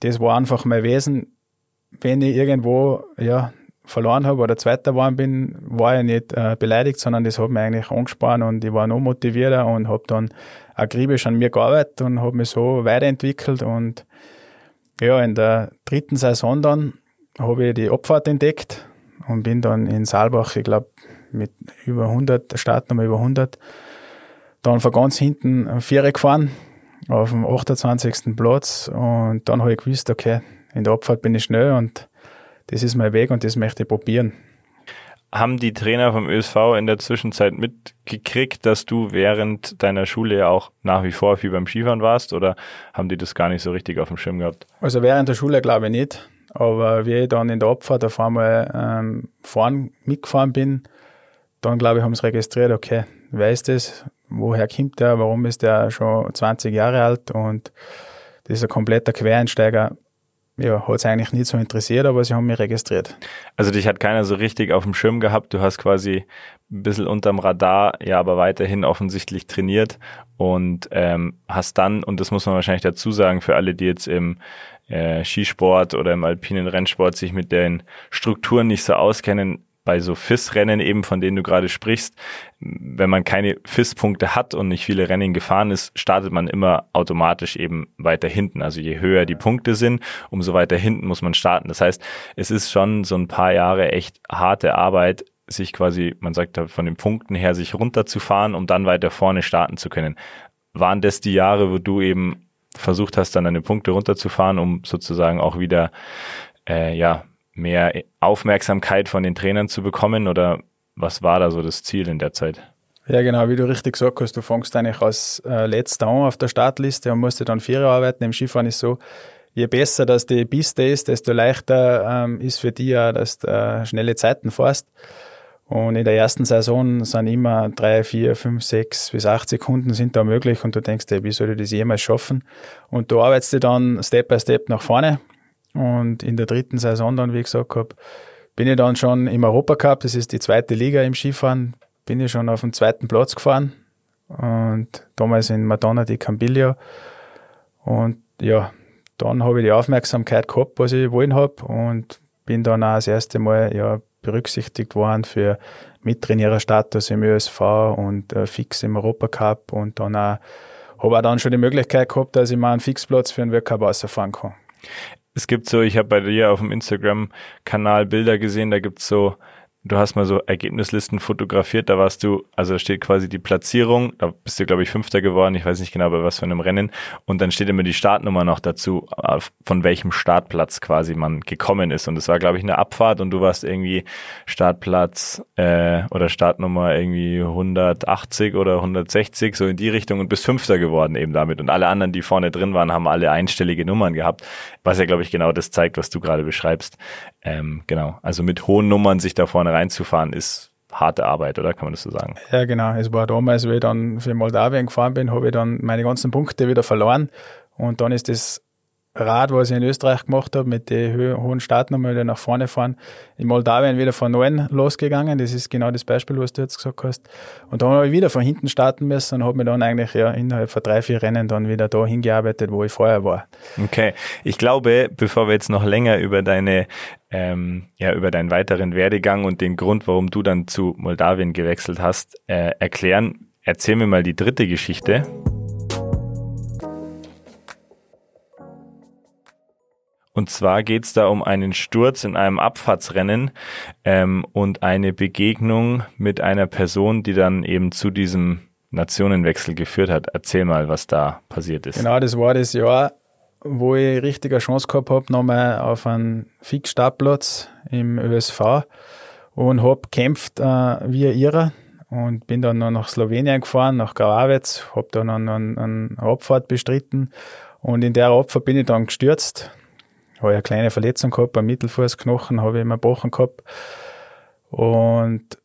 das war einfach mein Wesen. Wenn ich irgendwo, ja, verloren habe oder Zweiter geworden bin, war ich nicht äh, beleidigt, sondern das hat mich eigentlich angespannt und ich war noch motivierter und habe dann akribisch an mir gearbeitet und habe mich so weiterentwickelt und ja, in der dritten Saison dann habe ich die Abfahrt entdeckt und bin dann in Saalbach, ich glaube, mit über 100, der Startnummer über 100, dann von ganz hinten Viere gefahren auf dem 28. Platz und dann habe ich gewusst, okay, in der Abfahrt bin ich schnell und das ist mein Weg und das möchte ich probieren. haben die Trainer vom ÖSV in der Zwischenzeit mitgekriegt, dass du während deiner Schule ja auch nach wie vor viel beim Skifahren warst oder haben die das gar nicht so richtig auf dem Schirm gehabt? Also während der Schule glaube ich nicht, aber wie ich dann in der Abfahrt auf einmal ähm, fahren, mitgefahren bin, dann glaube ich, haben sie registriert, okay, wer ist das, woher kommt der, warum ist der schon 20 Jahre alt und das ist ein kompletter Quereinsteiger ja, hat es eigentlich nicht so interessiert, aber sie haben mich registriert. Also dich hat keiner so richtig auf dem Schirm gehabt. Du hast quasi ein bisschen unterm Radar, ja, aber weiterhin offensichtlich trainiert und ähm, hast dann, und das muss man wahrscheinlich dazu sagen, für alle, die jetzt im äh, Skisport oder im alpinen Rennsport sich mit den Strukturen nicht so auskennen, bei so FIS-Rennen eben, von denen du gerade sprichst, wenn man keine FIS-Punkte hat und nicht viele Rennen gefahren ist, startet man immer automatisch eben weiter hinten. Also je höher die Punkte sind, umso weiter hinten muss man starten. Das heißt, es ist schon so ein paar Jahre echt harte Arbeit, sich quasi, man sagt von den Punkten her, sich runterzufahren, um dann weiter vorne starten zu können. Waren das die Jahre, wo du eben versucht hast, dann deine Punkte runterzufahren, um sozusagen auch wieder äh, ja mehr Aufmerksamkeit von den Trainern zu bekommen oder was war da so das Ziel in der Zeit? Ja, genau, wie du richtig gesagt hast, du fängst eigentlich als äh, letzter an auf der Startliste und musst dann vier arbeiten. Im Skifahren ist so, je besser dass die Piste ist, desto leichter ähm, ist für dich ja, dass du äh, schnelle Zeiten fährst. Und in der ersten Saison sind immer drei, vier, fünf, sechs bis acht Sekunden sind da möglich und du denkst dir, wie soll ich das jemals schaffen? Und du arbeitest dann Step by Step nach vorne und in der dritten Saison dann, wie ich gesagt habe, bin ich dann schon im Europacup, das ist die zweite Liga im Skifahren, bin ich schon auf dem zweiten Platz gefahren. Und damals in Madonna di Campiglio. Und ja, dann habe ich die Aufmerksamkeit gehabt, was ich wollen habe. Und bin dann auch das erste Mal ja, berücksichtigt worden für Mittrainiererstatus im ÖSV und äh, fix im Europacup. Und dann auch, habe auch dann schon die Möglichkeit gehabt, dass ich mal einen Fixplatz für einen Weltcup rausfahren kann es gibt so, ich habe bei dir auf dem Instagram-Kanal Bilder gesehen, da gibt's so du hast mal so Ergebnislisten fotografiert, da warst du, also da steht quasi die Platzierung, da bist du, glaube ich, Fünfter geworden, ich weiß nicht genau bei was für einem Rennen, und dann steht immer die Startnummer noch dazu, von welchem Startplatz quasi man gekommen ist. Und es war, glaube ich, eine Abfahrt und du warst irgendwie Startplatz äh, oder Startnummer irgendwie 180 oder 160, so in die Richtung und bist Fünfter geworden eben damit. Und alle anderen, die vorne drin waren, haben alle einstellige Nummern gehabt, was ja, glaube ich, genau das zeigt, was du gerade beschreibst. Ähm, genau, also mit hohen Nummern sich da vorne reinzufahren, ist harte Arbeit, oder kann man das so sagen? Ja, genau. Es war damals, wie ich dann für Moldawien gefahren bin, habe ich dann meine ganzen Punkte wieder verloren. Und dann ist das Rad, was ich in Österreich gemacht habe, mit den hohen Startnummern wieder nach vorne fahren, in Moldawien wieder von neun losgegangen. Das ist genau das Beispiel, was du jetzt gesagt hast. Und dann habe ich wieder von hinten starten müssen und habe mir dann eigentlich ja innerhalb von drei, vier Rennen dann wieder da hingearbeitet, wo ich vorher war. Okay. Ich glaube, bevor wir jetzt noch länger über deine ähm, ja, über deinen weiteren Werdegang und den Grund, warum du dann zu Moldawien gewechselt hast, äh, erklären, erzähl mir mal die dritte Geschichte. Und zwar geht es da um einen Sturz in einem Abfahrtsrennen ähm, und eine Begegnung mit einer Person, die dann eben zu diesem Nationenwechsel geführt hat. Erzähl mal, was da passiert ist. Genau, das war das Jahr, wo ich richtige Chance gehabt habe, nochmal auf einen Fixstartplatz im ÖSV und habe gekämpft äh, wie ein Irrer und bin dann noch nach Slowenien gefahren, nach Gravec, habe dann eine, eine Abfahrt bestritten und in der Abfahrt bin ich dann gestürzt habe eine kleine Verletzung gehabt, am Mittelfußknochen habe ich immer gebrochen gehabt. Und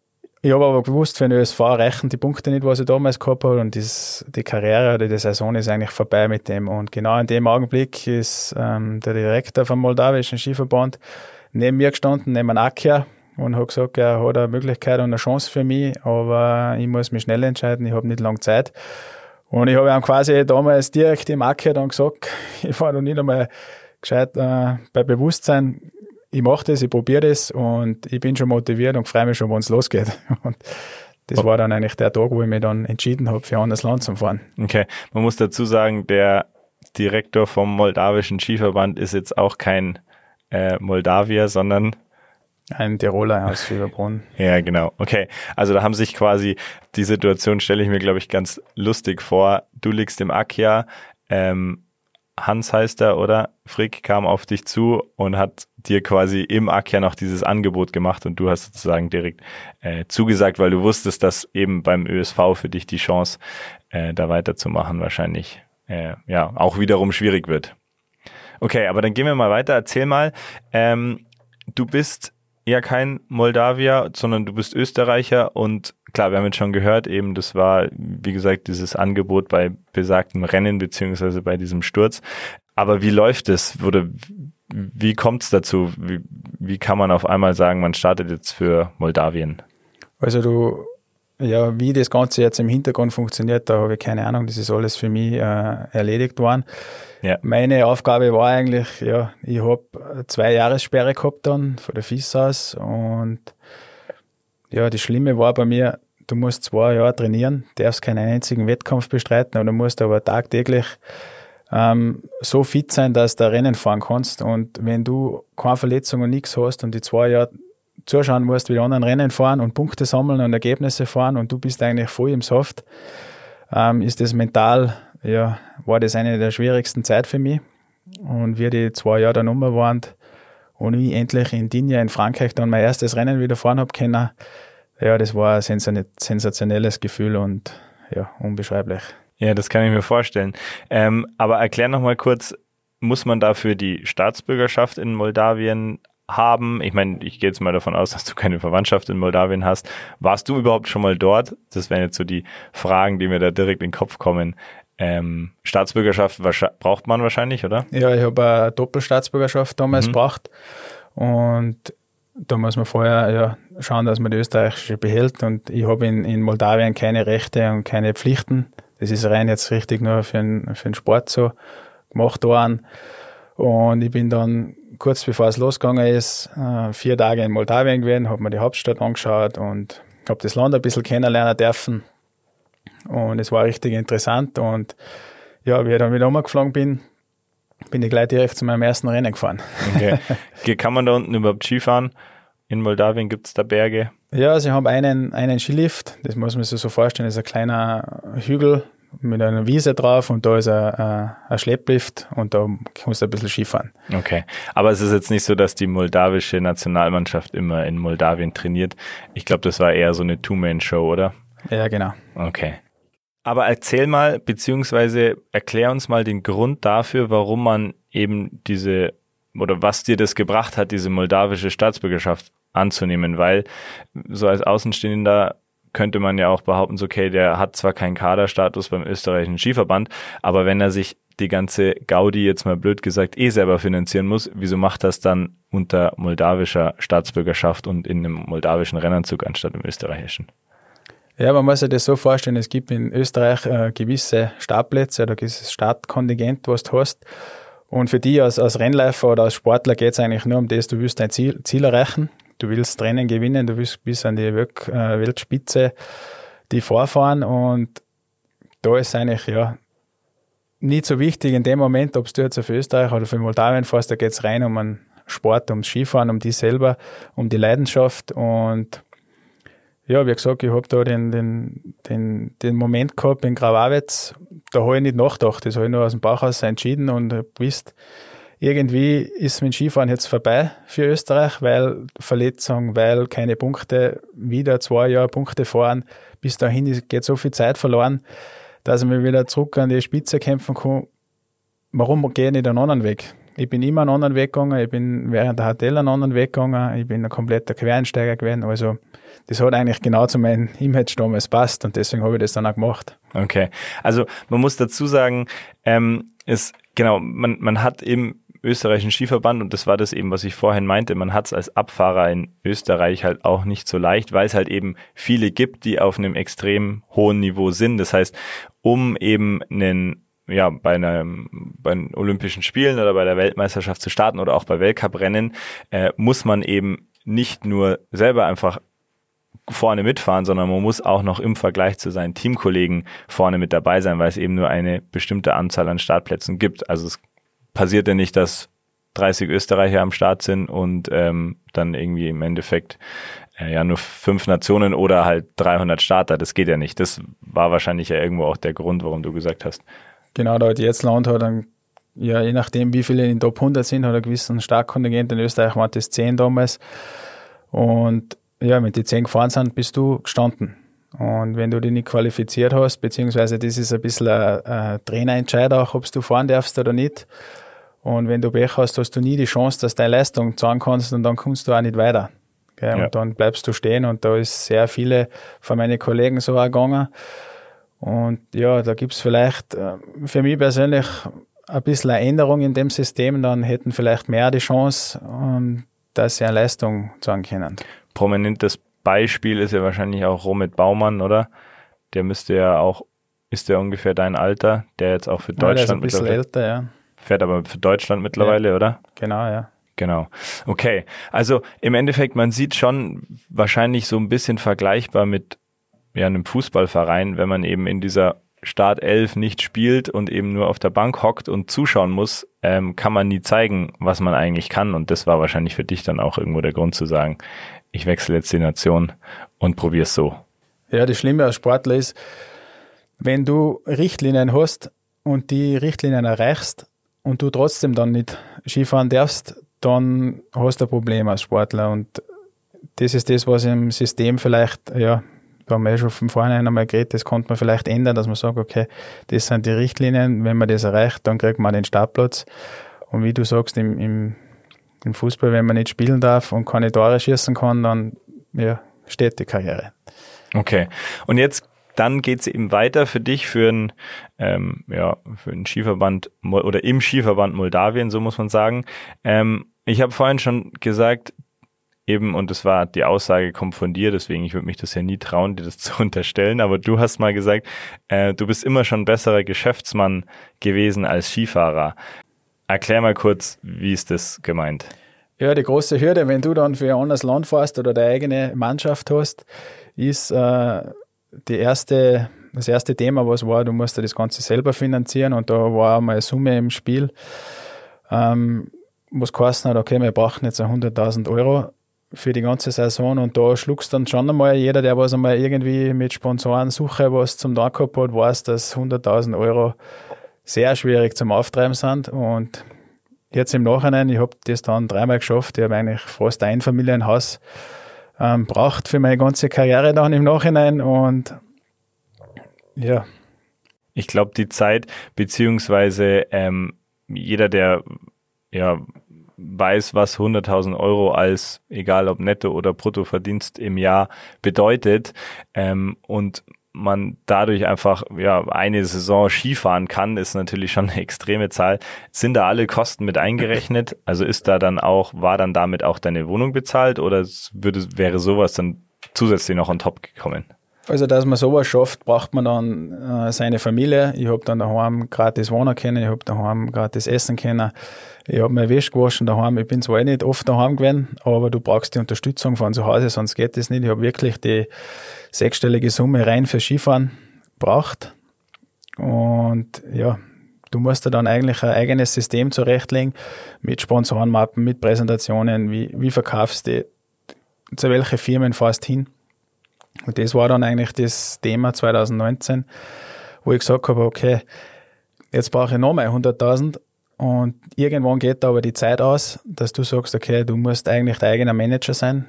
ich habe aber gewusst, für den ÖSV reichen die Punkte nicht, was ich damals gehabt habe. Und das, die Karriere oder die Saison ist eigentlich vorbei mit dem. Und genau in dem Augenblick ist ähm, der Direktor vom moldawischen Skiverband neben mir gestanden, neben Akia und hat gesagt, er hat eine Möglichkeit und eine Chance für mich, aber ich muss mich schnell entscheiden, ich habe nicht lange Zeit. Und ich habe ihm quasi damals direkt im Akia dann gesagt, [LAUGHS] ich war noch nicht einmal gescheit äh, bei Bewusstsein, ich mache das, ich probiere das und ich bin schon motiviert und freue mich schon, wenn es losgeht. [LAUGHS] Und das war dann eigentlich der Tag, wo ich mich dann entschieden habe, für ein anderes Land zu fahren. Okay, man muss dazu sagen, der Direktor vom moldawischen Skiverband ist jetzt auch kein äh, Moldawier, sondern ein Tiroler aus [LAUGHS] Fieberbrunn. ja, genau. Okay. Also da haben sich quasi, die Situation stelle ich mir, glaube ich, ganz lustig vor. Du liegst im Akia, ähm, Hans heißt er, oder? Frick kam auf dich zu und hat dir quasi im Ack ja noch dieses Angebot gemacht und du hast sozusagen direkt äh, zugesagt, weil du wusstest, dass eben beim ÖSV für dich die Chance, äh, da weiterzumachen, wahrscheinlich äh, ja auch wiederum schwierig wird. Okay, aber dann gehen wir mal weiter. Erzähl mal, ähm, du bist ja kein Moldawier, sondern du bist Österreicher und klar, wir haben jetzt schon gehört, eben das war, wie gesagt, dieses Angebot bei besagtem Rennen beziehungsweise bei diesem Sturz. Aber wie läuft es? Oder wie kommt es dazu? Wie, wie kann man auf einmal sagen, man startet jetzt für Moldawien? Also du, ja, wie das Ganze jetzt im Hintergrund funktioniert, da habe ich keine Ahnung. Das ist alles für mich äh, erledigt worden. Ja. Meine Aufgabe war eigentlich, ja, ich habe zwei Jahressperre gehabt dann von der FIS aus und ja, das Schlimme war bei mir, du musst zwei Jahre trainieren, darfst keinen einzigen Wettkampf bestreiten, aber du musst aber tagtäglich ähm, so fit sein, dass du Rennen fahren kannst. Und wenn du keine Verletzung und nichts hast und die zwei Jahre zuschauen musst, wie die anderen Rennen fahren und Punkte sammeln und Ergebnisse fahren und du bist eigentlich voll im Soft, ähm, ist das mental ja, war das eine der schwierigsten Zeit für mich. Und wie die zwei Jahre dann um waren und ich endlich in Digne in Frankreich dann mein erstes Rennen wieder fahren habe können, ja, das war ein sensationelles Gefühl und ja, unbeschreiblich. Ja, das kann ich mir vorstellen. Ähm, aber erklär noch mal kurz, muss man dafür die Staatsbürgerschaft in Moldawien haben? Ich meine, ich gehe jetzt mal davon aus, [LAUGHS] dass du keine Verwandtschaft in Moldawien hast. Warst du überhaupt schon mal dort? Das wären jetzt so die Fragen, die mir da direkt in den Kopf kommen. Ähm, Staatsbürgerschaft braucht man wahrscheinlich, oder? Ja, ich habe eine Doppelstaatsbürgerschaft damals mhm. gebraucht und da muss man vorher ja, schauen, dass man die österreichische behält und ich habe in, in Moldawien keine Rechte und keine Pflichten. Das ist rein jetzt richtig nur für den, für den Sport so gemacht worden. Und ich bin dann kurz bevor es losgegangen ist, äh, vier Tage in Moldawien gewesen, habe mir die Hauptstadt angeschaut und habe das Land ein bisschen kennenlernen dürfen. Und es war richtig interessant. Und ja, wie ich dann wieder umgeflogen bin, bin ich gleich direkt zu meinem ersten Rennen gefahren. Okay. [LAUGHS] Kann man da unten überhaupt Skifahren? In Moldawien gibt es da Berge? Ja, sie haben einen, einen Skilift, das muss man sich so vorstellen, das ist ein kleiner Hügel mit einer Wiese drauf und da ist ein, ein Schlepplift und da musst du ein bisschen Skifahren. Okay, aber es ist jetzt nicht so, dass die moldawische Nationalmannschaft immer in Moldawien trainiert. Ich glaube, das war eher so eine Two-Man-Show, oder? Ja, genau. Okay. Aber erzähl mal, beziehungsweise erklär uns mal den Grund dafür, warum man eben diese oder was dir das gebracht hat, diese moldawische Staatsbürgerschaft anzunehmen, weil so als Außenstehender könnte man ja auch behaupten, so, okay, der hat zwar keinen Kaderstatus beim österreichischen Skiverband, aber wenn er sich die ganze Gaudi jetzt mal blöd gesagt eh selber finanzieren muss, wieso macht das dann unter moldawischer Staatsbürgerschaft und in einem moldawischen Rennanzug anstatt im österreichischen? Ja, man muss sich das so vorstellen, es gibt in Österreich äh, gewisse Startplätze oder gewisses Startkontingent, was du hast. Und für die als, als Rennläufer oder als Sportler geht es eigentlich nur um das, du willst dein Ziel, Ziel erreichen, du willst Rennen gewinnen, du willst bis an die äh, Weltspitze die vorfahren und da ist eigentlich ja nicht so wichtig in dem Moment, ob du jetzt für Österreich oder für Moldawien fährst, da geht es rein um einen Sport, ums Skifahren, um die selber, um die Leidenschaft und ja, wie gesagt, ich habe da den, den, den, den Moment gehabt in Gravavets, da habe ich nicht nachgedacht, das habe ich nur aus dem Bauchhaus entschieden und habe gewusst, irgendwie ist mein Skifahren jetzt vorbei für Österreich, weil Verletzung, weil keine Punkte, wieder zwei Jahre Punkte fahren, bis dahin geht so viel Zeit verloren, dass ich mich wieder zurück an die Spitze kämpfen kann. Warum gehe ich nicht einen anderen Weg? Ich bin immer einen anderen Weg gegangen, ich bin während der HTL einen anderen Weg gegangen, ich bin ein kompletter Quereinsteiger gewesen, also das hat eigentlich genau zu meinem Image damals passt und deswegen habe ich das dann auch gemacht. Okay, also man muss dazu sagen, ähm, ist genau, man, man hat im österreichischen Skiverband und das war das eben, was ich vorhin meinte, man hat es als Abfahrer in Österreich halt auch nicht so leicht, weil es halt eben viele gibt, die auf einem extrem hohen Niveau sind. Das heißt, um eben einen ja, bei einem, bei den Olympischen Spielen oder bei der Weltmeisterschaft zu starten oder auch bei Weltcuprennen, äh, muss man eben nicht nur selber einfach vorne mitfahren, sondern man muss auch noch im Vergleich zu seinen Teamkollegen vorne mit dabei sein, weil es eben nur eine bestimmte Anzahl an Startplätzen gibt. Also es passiert ja nicht, dass 30 Österreicher am Start sind und ähm, dann irgendwie im Endeffekt äh, ja nur fünf Nationen oder halt 300 Starter. Das geht ja nicht. Das war wahrscheinlich ja irgendwo auch der Grund, warum du gesagt hast. Genau, da jetzt Land hat einen ja, je nachdem, wie viele in den Top 100 sind, hat ein gewissen Startkontingent. In Österreich waren das 10 damals. Und ja, wenn die 10 gefahren sind, bist du gestanden. Und wenn du dich nicht qualifiziert hast, beziehungsweise das ist ein bisschen ein, ein Trainerentscheid auch, ob du fahren darfst oder nicht. Und wenn du Pech hast, hast du nie die Chance, dass du deine Leistung zahlen kannst und dann kommst du auch nicht weiter. Ja. Und dann bleibst du stehen und da ist sehr viele von meinen Kollegen so auch gegangen. Und ja, da gibt's vielleicht äh, für mich persönlich ein bisschen eine Änderung in dem System, dann hätten vielleicht mehr die Chance, ähm, dass sie eine Leistung zahlen können. Prominentes Beispiel ist ja wahrscheinlich auch Romit Baumann, oder? Der müsste ja auch, ist der ungefähr dein Alter, der jetzt auch für Deutschland ja, der ist ein bisschen älter, ja. Fährt aber für Deutschland mittlerweile, ja, oder? Genau, ja. Genau. Okay. Also im Endeffekt, man sieht schon wahrscheinlich so ein bisschen vergleichbar mit ja, einem Fußballverein, wenn man eben in dieser Startelf nicht spielt und eben nur auf der Bank hockt und zuschauen muss, ähm, kann man nie zeigen, was man eigentlich kann. Und das war wahrscheinlich für dich dann auch irgendwo der Grund zu sagen, ich wechsle jetzt die Nation und probier's so. Ja, das Schlimme als Sportler ist, wenn du Richtlinien hast und die Richtlinien erreichst und du trotzdem dann nicht Skifahren darfst, dann hast du ein Problem als Sportler. Und das ist das, was im System vielleicht, ja, haben wir ja schon von vornherein einmal geredet, das konnte man vielleicht ändern, dass man sagt, okay, das sind die Richtlinien, wenn man das erreicht, dann kriegt man den Startplatz. Und wie du sagst, im, im, im Fußball, wenn man nicht spielen darf und keine Tore schießen kann, dann ja, steht die Karriere. Okay. Und jetzt dann geht es eben weiter für dich für einen, ähm, ja, für einen Skiverband oder im Skiverband Moldawien, so muss man sagen. Ähm, ich habe vorhin schon gesagt, eben, und das war, die Aussage kommt von dir, deswegen ich würde mich das ja nie trauen, dir das [LAUGHS] zu unterstellen, aber du hast mal gesagt, äh, du bist immer schon besserer Geschäftsmann gewesen als Skifahrer. Erklär mal kurz, wie ist das gemeint? Ja, die große Hürde, wenn du dann für ein anderes Land fährst oder deine eigene Mannschaft hast, ist äh, die erste, das erste Thema, was war, du musst das Ganze selber finanzieren und da war mal eine Summe im Spiel, ähm, was geheißen hat, okay, wir brauchen jetzt 100.000 Euro für die ganze Saison und da schluckst dann schon einmal jeder, der was einmal irgendwie mit Sponsoren suche, was zum Tag gehabt hat, weiß, dass 100.000 Euro sehr schwierig zum Auftreiben sind. Und jetzt im Nachhinein, ich habe das dann dreimal geschafft, ich habe eigentlich fast ein Familienhaus ähm, braucht für meine ganze Karriere dann im Nachhinein. Und ja. Ich glaube, die Zeit, beziehungsweise ähm, jeder, der ja weiß, was 100.000 Euro als, egal ob Netto- oder Bruttoverdienst im Jahr bedeutet ähm, und man dadurch einfach ja eine Saison Skifahren kann, ist natürlich schon eine extreme Zahl. Sind da alle Kosten mit eingerechnet? Also ist da dann auch, war dann damit auch deine Wohnung bezahlt oder würde, wäre sowas dann zusätzlich noch on top gekommen? Also, dass man sowas schafft, braucht man dann äh, seine Familie. Ich habe dann daheim gratis wohnen können, ich habe daheim gratis essen können, ich habe meine Wäsche gewaschen daheim. Ich bin zwar nicht oft daheim gewesen, aber du brauchst die Unterstützung von zu Hause, sonst geht das nicht. Ich habe wirklich die sechsstellige Summe rein für Skifahren braucht. Und ja, du musst da dann eigentlich ein eigenes System zurechtlegen mit Sponsorenmappen, mit Präsentationen, wie, wie verkaufst du, zu welchen Firmen fährst hin. Und das war dann eigentlich das Thema 2019, wo ich gesagt habe, okay, jetzt brauche ich nochmal 100.000 und irgendwann geht da aber die Zeit aus, dass du sagst, okay, du musst eigentlich dein eigener Manager sein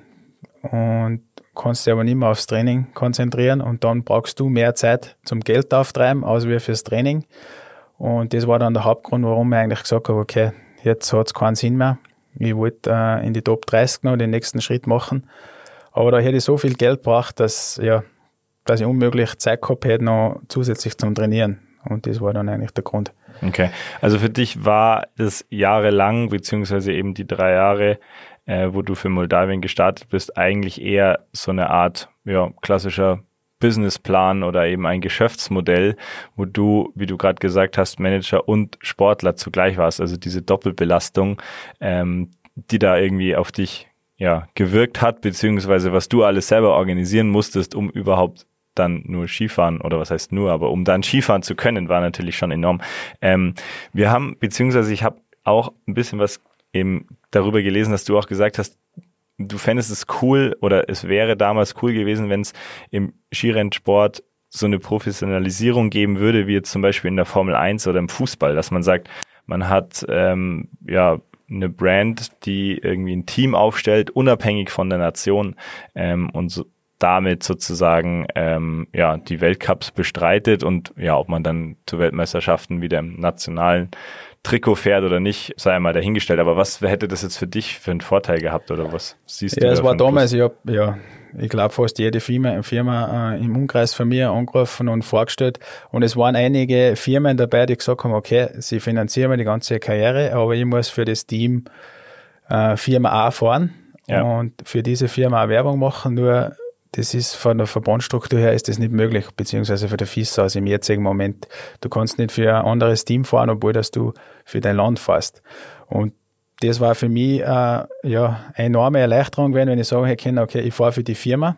und kannst dich aber nicht mehr aufs Training konzentrieren und dann brauchst du mehr Zeit zum Geld auftreiben, als wie fürs Training. Und das war dann der Hauptgrund, warum ich eigentlich gesagt habe, okay, jetzt hat es keinen Sinn mehr. Ich wollte äh, in die Top 30 noch den nächsten Schritt machen. Aber da hätte ich so viel Geld gebracht, dass, ja, dass ich unmöglich Zeit gehabt hätte, noch zusätzlich zum Trainieren. Und das war dann eigentlich der Grund. Okay. Also für dich war es jahrelang, beziehungsweise eben die drei Jahre, äh, wo du für Moldawien gestartet bist, eigentlich eher so eine Art ja, klassischer Businessplan oder eben ein Geschäftsmodell, wo du, wie du gerade gesagt hast, Manager und Sportler zugleich warst. Also diese Doppelbelastung, ähm, die da irgendwie auf dich ja gewirkt hat, beziehungsweise was du alles selber organisieren musstest, um überhaupt dann nur Skifahren oder was heißt nur, aber um dann Skifahren zu können, war natürlich schon enorm. Ähm, wir haben, beziehungsweise ich habe auch ein bisschen was eben darüber gelesen, dass du auch gesagt hast, du fändest es cool oder es wäre damals cool gewesen, wenn es im Skirennsport so eine Professionalisierung geben würde, wie jetzt zum Beispiel in der Formel 1 oder im Fußball, dass man sagt, man hat ähm, ja eine Brand, die irgendwie ein Team aufstellt, unabhängig von der Nation ähm, und so, damit sozusagen ähm, ja die Weltcups bestreitet und ja, ob man dann zu Weltmeisterschaften wieder im nationalen Trikot fährt oder nicht, sei einmal dahingestellt. Aber was hätte das jetzt für dich für einen Vorteil gehabt oder was siehst ja, du? Ja, es war damals, ich hab, ja, ich glaube fast jede Firma, Firma äh, im Umkreis von mir angerufen und vorgestellt. Und es waren einige Firmen dabei, die gesagt haben, okay, sie finanzieren mir die ganze Karriere, aber ich muss für das Team äh, Firma A fahren ja. und für diese Firma auch Werbung machen. Nur das ist von der Verbandstruktur her ist das nicht möglich, beziehungsweise für der FIS aus im jetzigen Moment. Du kannst nicht für ein anderes Team fahren, obwohl dass du für dein Land fährst. Und das war für mich äh, ja eine enorme Erleichterung gewesen, wenn ich sagen hätte, okay, ich fahre für die Firma,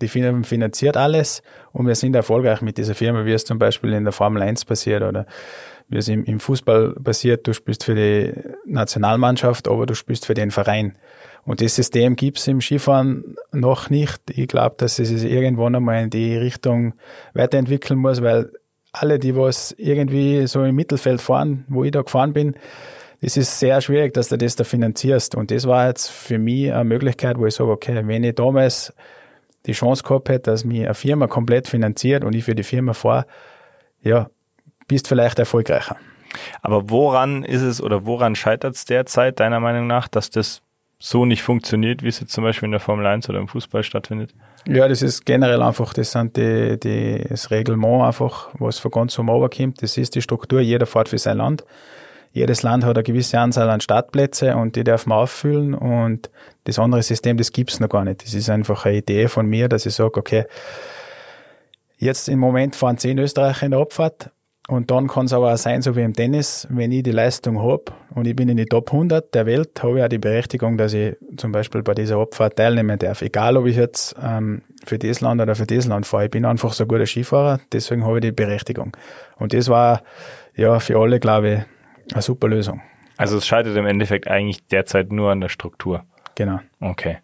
die Firma finanziert alles und wir sind erfolgreich mit dieser Firma, wie es zum Beispiel in der Formel 1 passiert oder wie es im, im Fußball passiert, du spielst für die Nationalmannschaft, aber du spielst für den Verein. Und das System gibt es im Skifahren noch nicht. Ich glaube, dass es sich irgendwann einmal in die Richtung weiterentwickeln muss, weil alle, die was irgendwie so im Mittelfeld fahren, wo ich da gefahren bin, es ist sehr schwierig, dass du das da finanzierst. Und das war jetzt für mich eine Möglichkeit, wo ich sage, okay, wenn ich damals die Chance gehabt hätte, dass mir eine Firma komplett finanziert und ich für die Firma fahre, ja, bist vielleicht erfolgreicher. Aber woran ist es oder woran scheitert es derzeit deiner Meinung nach, dass das so nicht funktioniert, wie es jetzt zum Beispiel in der Formel 1 oder im Fußball stattfindet? Ja, das ist generell einfach, das sind die, die, das Reglement einfach, was von ganz oben kommt. Das ist die Struktur, jeder fährt für sein Land. Jedes Land hat eine gewisse Anzahl an Startplätze und die darf man auffüllen und das andere System, das gibt's noch gar nicht. Das ist einfach eine Idee von mir, dass ich sage, okay, jetzt im Moment fahren zehn Österreicher in der Abfahrt und dann kann es aber auch sein, so wie im Tennis, wenn ich die Leistung habe und ich bin in die Top 100 der Welt, habe ich auch die Berechtigung, dass ich zum Beispiel bei dieser Abfahrt teilnehmen darf. Egal, ob ich jetzt ähm, für das Land oder für das Land fahre. Ich bin einfach so ein guter Skifahrer, deswegen habe ich die Berechtigung. Und das war ja für alle, glaube ich, eine super Lösung. Also es scheitert im Endeffekt eigentlich derzeit nur an der Struktur. Genau. Okay.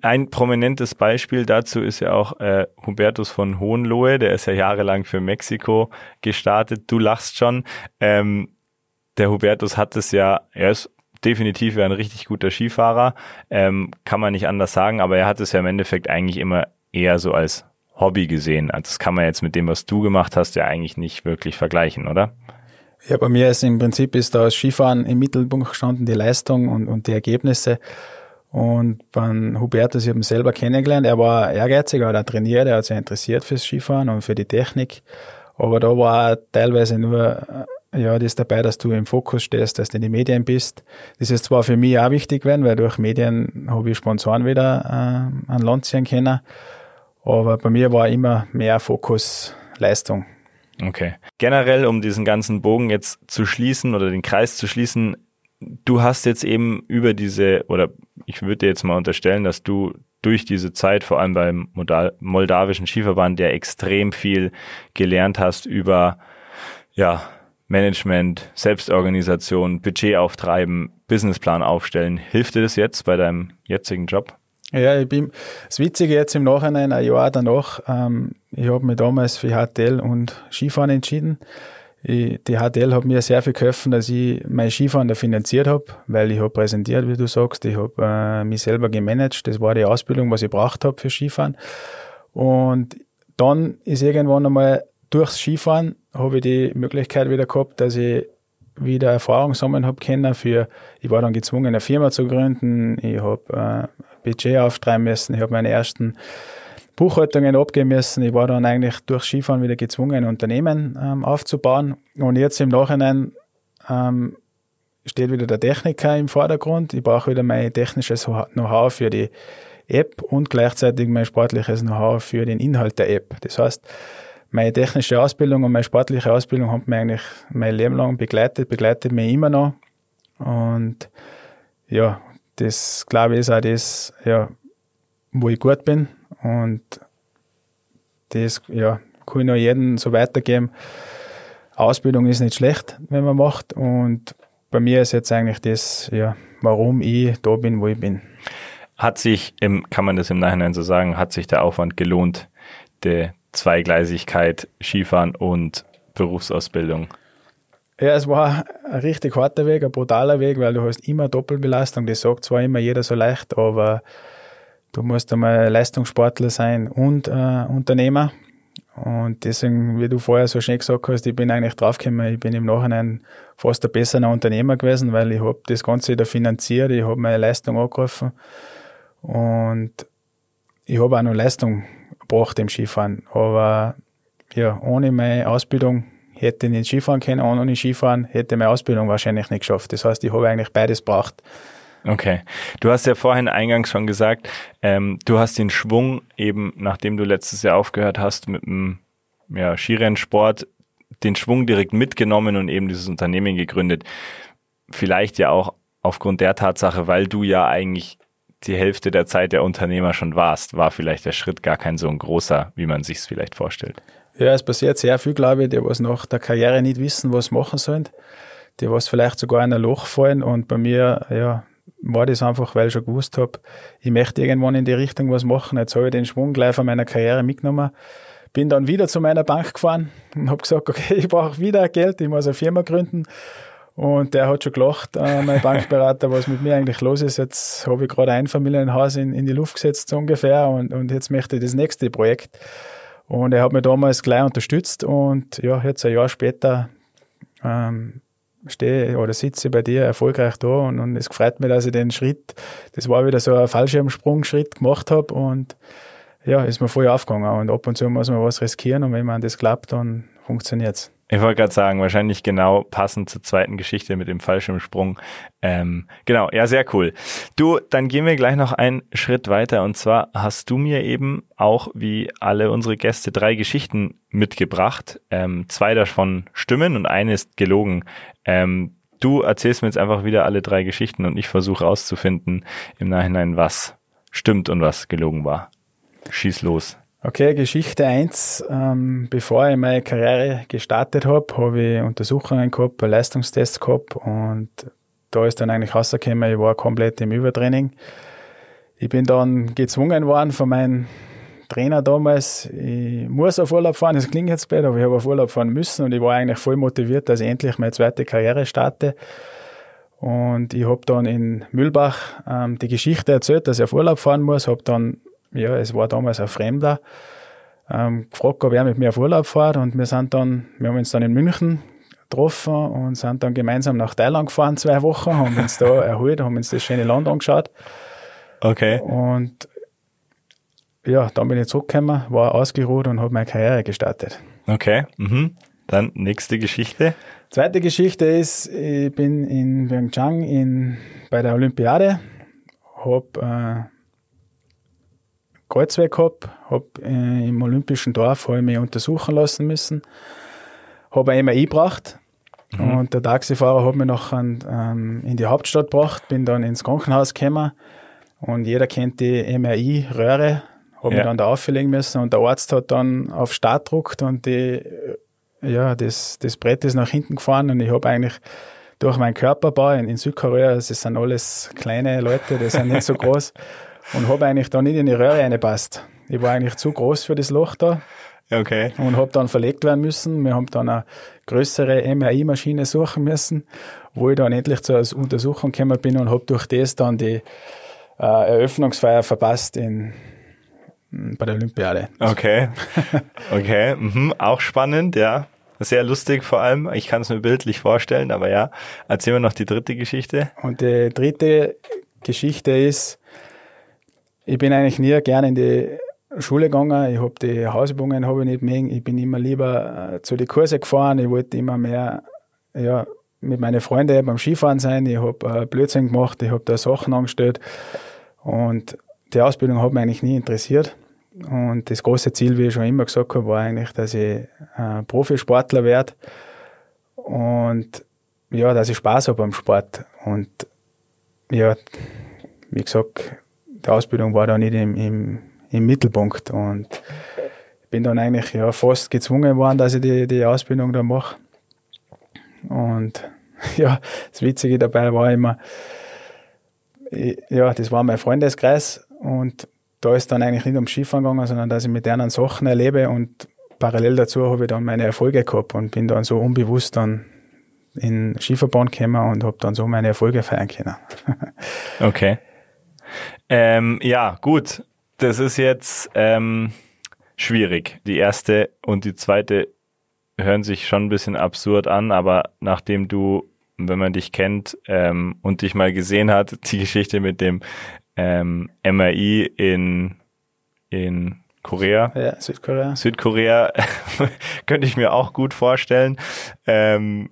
Ein prominentes Beispiel dazu ist ja auch äh, Hubertus von Hohenlohe, der ist ja jahrelang für Mexiko gestartet. Du lachst schon. Ähm, der Hubertus hat es ja, er ist definitiv ein richtig guter Skifahrer, ähm, kann man nicht anders sagen, aber er hat es ja im Endeffekt eigentlich immer eher so als Hobby gesehen. Also das kann man jetzt mit dem, was du gemacht hast, ja eigentlich nicht wirklich vergleichen, oder? Ja, bei mir ist im Prinzip ist da das Skifahren im Mittelpunkt gestanden, die Leistung und, und die Ergebnisse. Und beim Hubertus, ich habe ihn selber kennengelernt. Er war ehrgeizig, er trainiert, er hat sich interessiert fürs Skifahren und für die Technik. Aber da war teilweise nur, äh, ja, das dabei, dass du im Fokus stehst, dass du in die Medien bist. Das ist zwar für mich auch wichtig gewesen, weil durch Medien habe ich Sponsoren wieder äh, an Land ziehen können. Aber bei mir war immer mehr Fokus Leistung. Okay. Generell, um diesen ganzen Bogen jetzt zu schließen oder den Kreis zu schließen, du hast jetzt eben über diese, oder ich würde dir jetzt mal unterstellen, dass du durch diese Zeit, vor allem beim moldawischen Skiverband, ja extrem viel gelernt hast über, ja, Management, Selbstorganisation, Budget auftreiben, Businessplan aufstellen. Hilft dir das jetzt bei deinem jetzigen Job? Ja, ich bin, das Witzige jetzt im Nachhinein, ein Jahr danach, ähm, ich habe mich damals für HTL und Skifahren entschieden. Ich, die HTL hat mir sehr viel geholfen, dass ich mein Skifahren da finanziert habe, weil ich habe präsentiert, wie du sagst, ich habe äh, mich selber gemanagt, das war die Ausbildung, was ich braucht habe für Skifahren. Und dann ist irgendwann einmal durchs Skifahren habe ich die Möglichkeit wieder gehabt, dass ich wieder Erfahrung sammeln habe können für, ich war dann gezwungen, eine Firma zu gründen, ich habe äh, Budget auftreiben müssen, ich habe meine ersten Buchhaltungen abgeben müssen. Ich war dann eigentlich durch Skifahren wieder gezwungen, ein Unternehmen ähm, aufzubauen. Und jetzt im Nachhinein ähm, steht wieder der Techniker im Vordergrund. Ich brauche wieder mein technisches Know-how für die App und gleichzeitig mein sportliches Know-how für den Inhalt der App. Das heißt, meine technische Ausbildung und meine sportliche Ausbildung haben mich eigentlich mein Leben lang begleitet, begleitet mich immer noch. Und ja, das glaube ich ist auch das, ja, wo ich gut bin und das ja, kann ich noch jedem so weitergeben. Ausbildung ist nicht schlecht, wenn man macht. Und bei mir ist jetzt eigentlich das, ja, warum ich da bin, wo ich bin. Hat sich, im, kann man das im Nachhinein so sagen, hat sich der Aufwand gelohnt, der Zweigleisigkeit, Skifahren und Berufsausbildung? Ja, es war ein richtig harter Weg, ein brutaler Weg, weil du hast immer Doppelbelastung. Das sagt zwar immer jeder so leicht, aber du musst einmal Leistungssportler sein und äh, Unternehmer. Und deswegen, wie du vorher so schnell gesagt hast, ich bin eigentlich draufgekommen, ich bin im Nachhinein fast ein besserer Unternehmer gewesen, weil ich habe das Ganze wieder finanziert, ich habe meine Leistung angegriffen und ich habe auch noch Leistung gebracht im Skifahren. Aber ja, ohne meine Ausbildung hätte ich nicht Skifahren können, ohne Skifahren hätte meine Ausbildung wahrscheinlich nicht geschafft. Das heißt, ich habe eigentlich beides braucht. Okay. Du hast ja vorhin eingangs schon gesagt, ähm, du hast den Schwung eben, nachdem du letztes Jahr aufgehört hast mit dem ja, Skirennsport, den Schwung direkt mitgenommen und eben dieses Unternehmen gegründet. Vielleicht ja auch aufgrund der Tatsache, weil du ja eigentlich die Hälfte der Zeit der Unternehmer schon warst, war vielleicht der Schritt gar kein so ein großer, wie man sich es vielleicht vorstellt. Ja, es passiert sehr viel, glaube ich, die was nach der Karriere nicht wissen, was machen sollen, die was vielleicht sogar in ein Loch fallen und bei mir, ja, war das einfach, weil ich schon gewusst habe, ich möchte irgendwann in die Richtung was machen. Jetzt habe ich den Schwung gleich von meiner Karriere mitgenommen. Bin dann wieder zu meiner Bank gefahren und habe gesagt, okay, [LAUGHS] ich brauche wieder Geld, ich muss eine Firma gründen. Und der hat schon gelacht, äh, mein Bankberater, was mit mir eigentlich los ist. Jetzt habe ich gerade ein Familienhaus in, in die Luft gesetzt, so ungefähr, und, und jetzt möchte ich das nächste Projekt. Und er hat mich damals gleich unterstützt und ja, jetzt ein Jahr später ähm, stehe oder sitze bei dir erfolgreich da und, und es freut mich, dass ich den Schritt, das war wieder so ein Fallschirmsprungschritt gemacht habe und ja, ist mir voll aufgegangen und ab und zu muss man was riskieren und wenn man das klappt, dann funktioniert's. Ich wollte gerade sagen, wahrscheinlich genau passend zur zweiten Geschichte mit dem Fallschirmsprung. Ähm, genau, ja, sehr cool. Du, dann gehen wir gleich noch einen Schritt weiter. Und zwar hast du mir eben auch, wie alle unsere Gäste, drei Geschichten mitgebracht. Ähm, zwei davon stimmen und eine ist gelogen. Ähm, du erzählst mir jetzt einfach wieder alle drei Geschichten und ich versuche herauszufinden im Nachhinein, was stimmt und was gelogen war. Schieß los. Okay, Geschichte eins. Ähm, bevor ich meine Karriere gestartet habe, habe ich Untersuchungen gehabt, Leistungstests gehabt und da ist dann eigentlich rausgekommen, ich war komplett im Übertraining. Ich bin dann gezwungen worden von meinem Trainer damals, ich muss auf Urlaub fahren, das klingt jetzt blöd, aber ich habe auf Urlaub fahren müssen und ich war eigentlich voll motiviert, dass ich endlich meine zweite Karriere starte. Und ich habe dann in Mühlbach ähm, die Geschichte erzählt, dass ich auf Urlaub fahren muss, habe dann ja, es war damals ein Fremder, ähm, gefragt, ob er mit mir auf Urlaub fährt und wir sind dann, wir haben uns dann in München getroffen und sind dann gemeinsam nach Thailand gefahren, zwei Wochen, haben uns da [LAUGHS] erholt, haben uns das schöne Land angeschaut. Okay. Und ja, dann bin ich zurückgekommen, war ausgeruht und habe meine Karriere gestartet. Okay. Mhm. Dann nächste Geschichte. Zweite Geschichte ist, ich bin in Pyeongchang in, bei der Olympiade, habe äh, Kreuzweg gehabt, habe äh, im Olympischen Dorf ich mich untersuchen lassen müssen, habe ein MRI gebracht mhm. und der Taxifahrer hat mich nachher ähm, in die Hauptstadt gebracht, bin dann ins Krankenhaus gekommen. Und jeder kennt die MRI-Röhre, habe ja. mich dann da auflegen müssen. Und der Arzt hat dann auf Start gedruckt und die, ja, das, das Brett ist nach hinten gefahren. Und ich habe eigentlich durch meinen Körperbau in, in Südkorea, das sind alles kleine Leute, die sind nicht so [LAUGHS] groß, und habe eigentlich da nicht in die Röhre reingepasst. Ich war eigentlich zu groß für das Loch da. Okay. Und habe dann verlegt werden müssen. Wir haben dann eine größere MRI-Maschine suchen müssen, wo ich dann endlich zur Untersuchung gekommen bin und habe durch das dann die äh, Eröffnungsfeier verpasst in, bei der Olympiade. Okay. Okay. Mhm. Auch spannend, ja. Sehr lustig vor allem. Ich kann es mir bildlich vorstellen, aber ja. Erzählen wir noch die dritte Geschichte. Und die dritte Geschichte ist, ich bin eigentlich nie gerne in die Schule gegangen. Ich habe die Hausübungen habe ich nicht mögen. Ich bin immer lieber äh, zu den Kurse gefahren. Ich wollte immer mehr ja, mit meinen Freunden beim Skifahren sein. Ich habe äh, Blödsinn gemacht. Ich habe da Sachen angestellt. Und die Ausbildung hat mich eigentlich nie interessiert. Und das große Ziel, wie ich schon immer gesagt habe, war eigentlich, dass ich äh, Profisportler werde. Und ja, dass ich Spaß habe am Sport. Und ja, wie gesagt, die Ausbildung war da nicht im, im, im Mittelpunkt und bin dann eigentlich ja fast gezwungen worden, dass ich die, die Ausbildung da mache. Und [LAUGHS] ja, das Witzige dabei war immer, ja, das war mein Freundeskreis und da ist dann eigentlich nicht um Skifahren gegangen, sondern dass ich mit denen Sachen erlebe und parallel dazu habe ich dann meine Erfolge gehabt und bin dann so unbewusst dann in Skiverband gekommen und habe dann so meine Erfolge feiern können. [LAUGHS] okay. Ähm, ja, gut. Das ist jetzt ähm, schwierig. Die erste und die zweite hören sich schon ein bisschen absurd an, aber nachdem du, wenn man dich kennt ähm, und dich mal gesehen hat, [LAUGHS] die Geschichte mit dem ähm, MRI in, in Korea. Ja, Südkorea. Südkorea [LAUGHS] könnte ich mir auch gut vorstellen, ähm,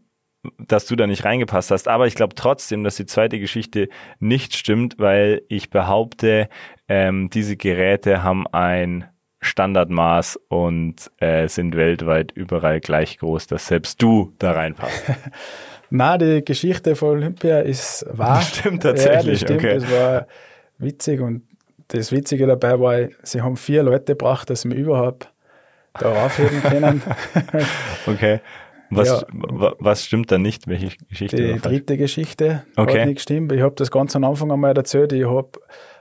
dass du da nicht reingepasst hast. Aber ich glaube trotzdem, dass die zweite Geschichte nicht stimmt, weil ich behaupte, ähm, diese Geräte haben ein Standardmaß und äh, sind weltweit überall gleich groß, dass selbst du da reinpasst. [LAUGHS] Na, die Geschichte von Olympia ist wahr. Das stimmt tatsächlich. Ja, das stimmt. Okay. Das war witzig und das Witzige dabei war, sie haben vier Leute gebracht, dass sie mich überhaupt da aufheben können. [LAUGHS] okay. Was, Ja. was stimmt da nicht? Welche Geschichte? Die dritte Geschichte Okay. hat nicht gestimmt. Ich habe das ganz am Anfang einmal erzählt. Ich habe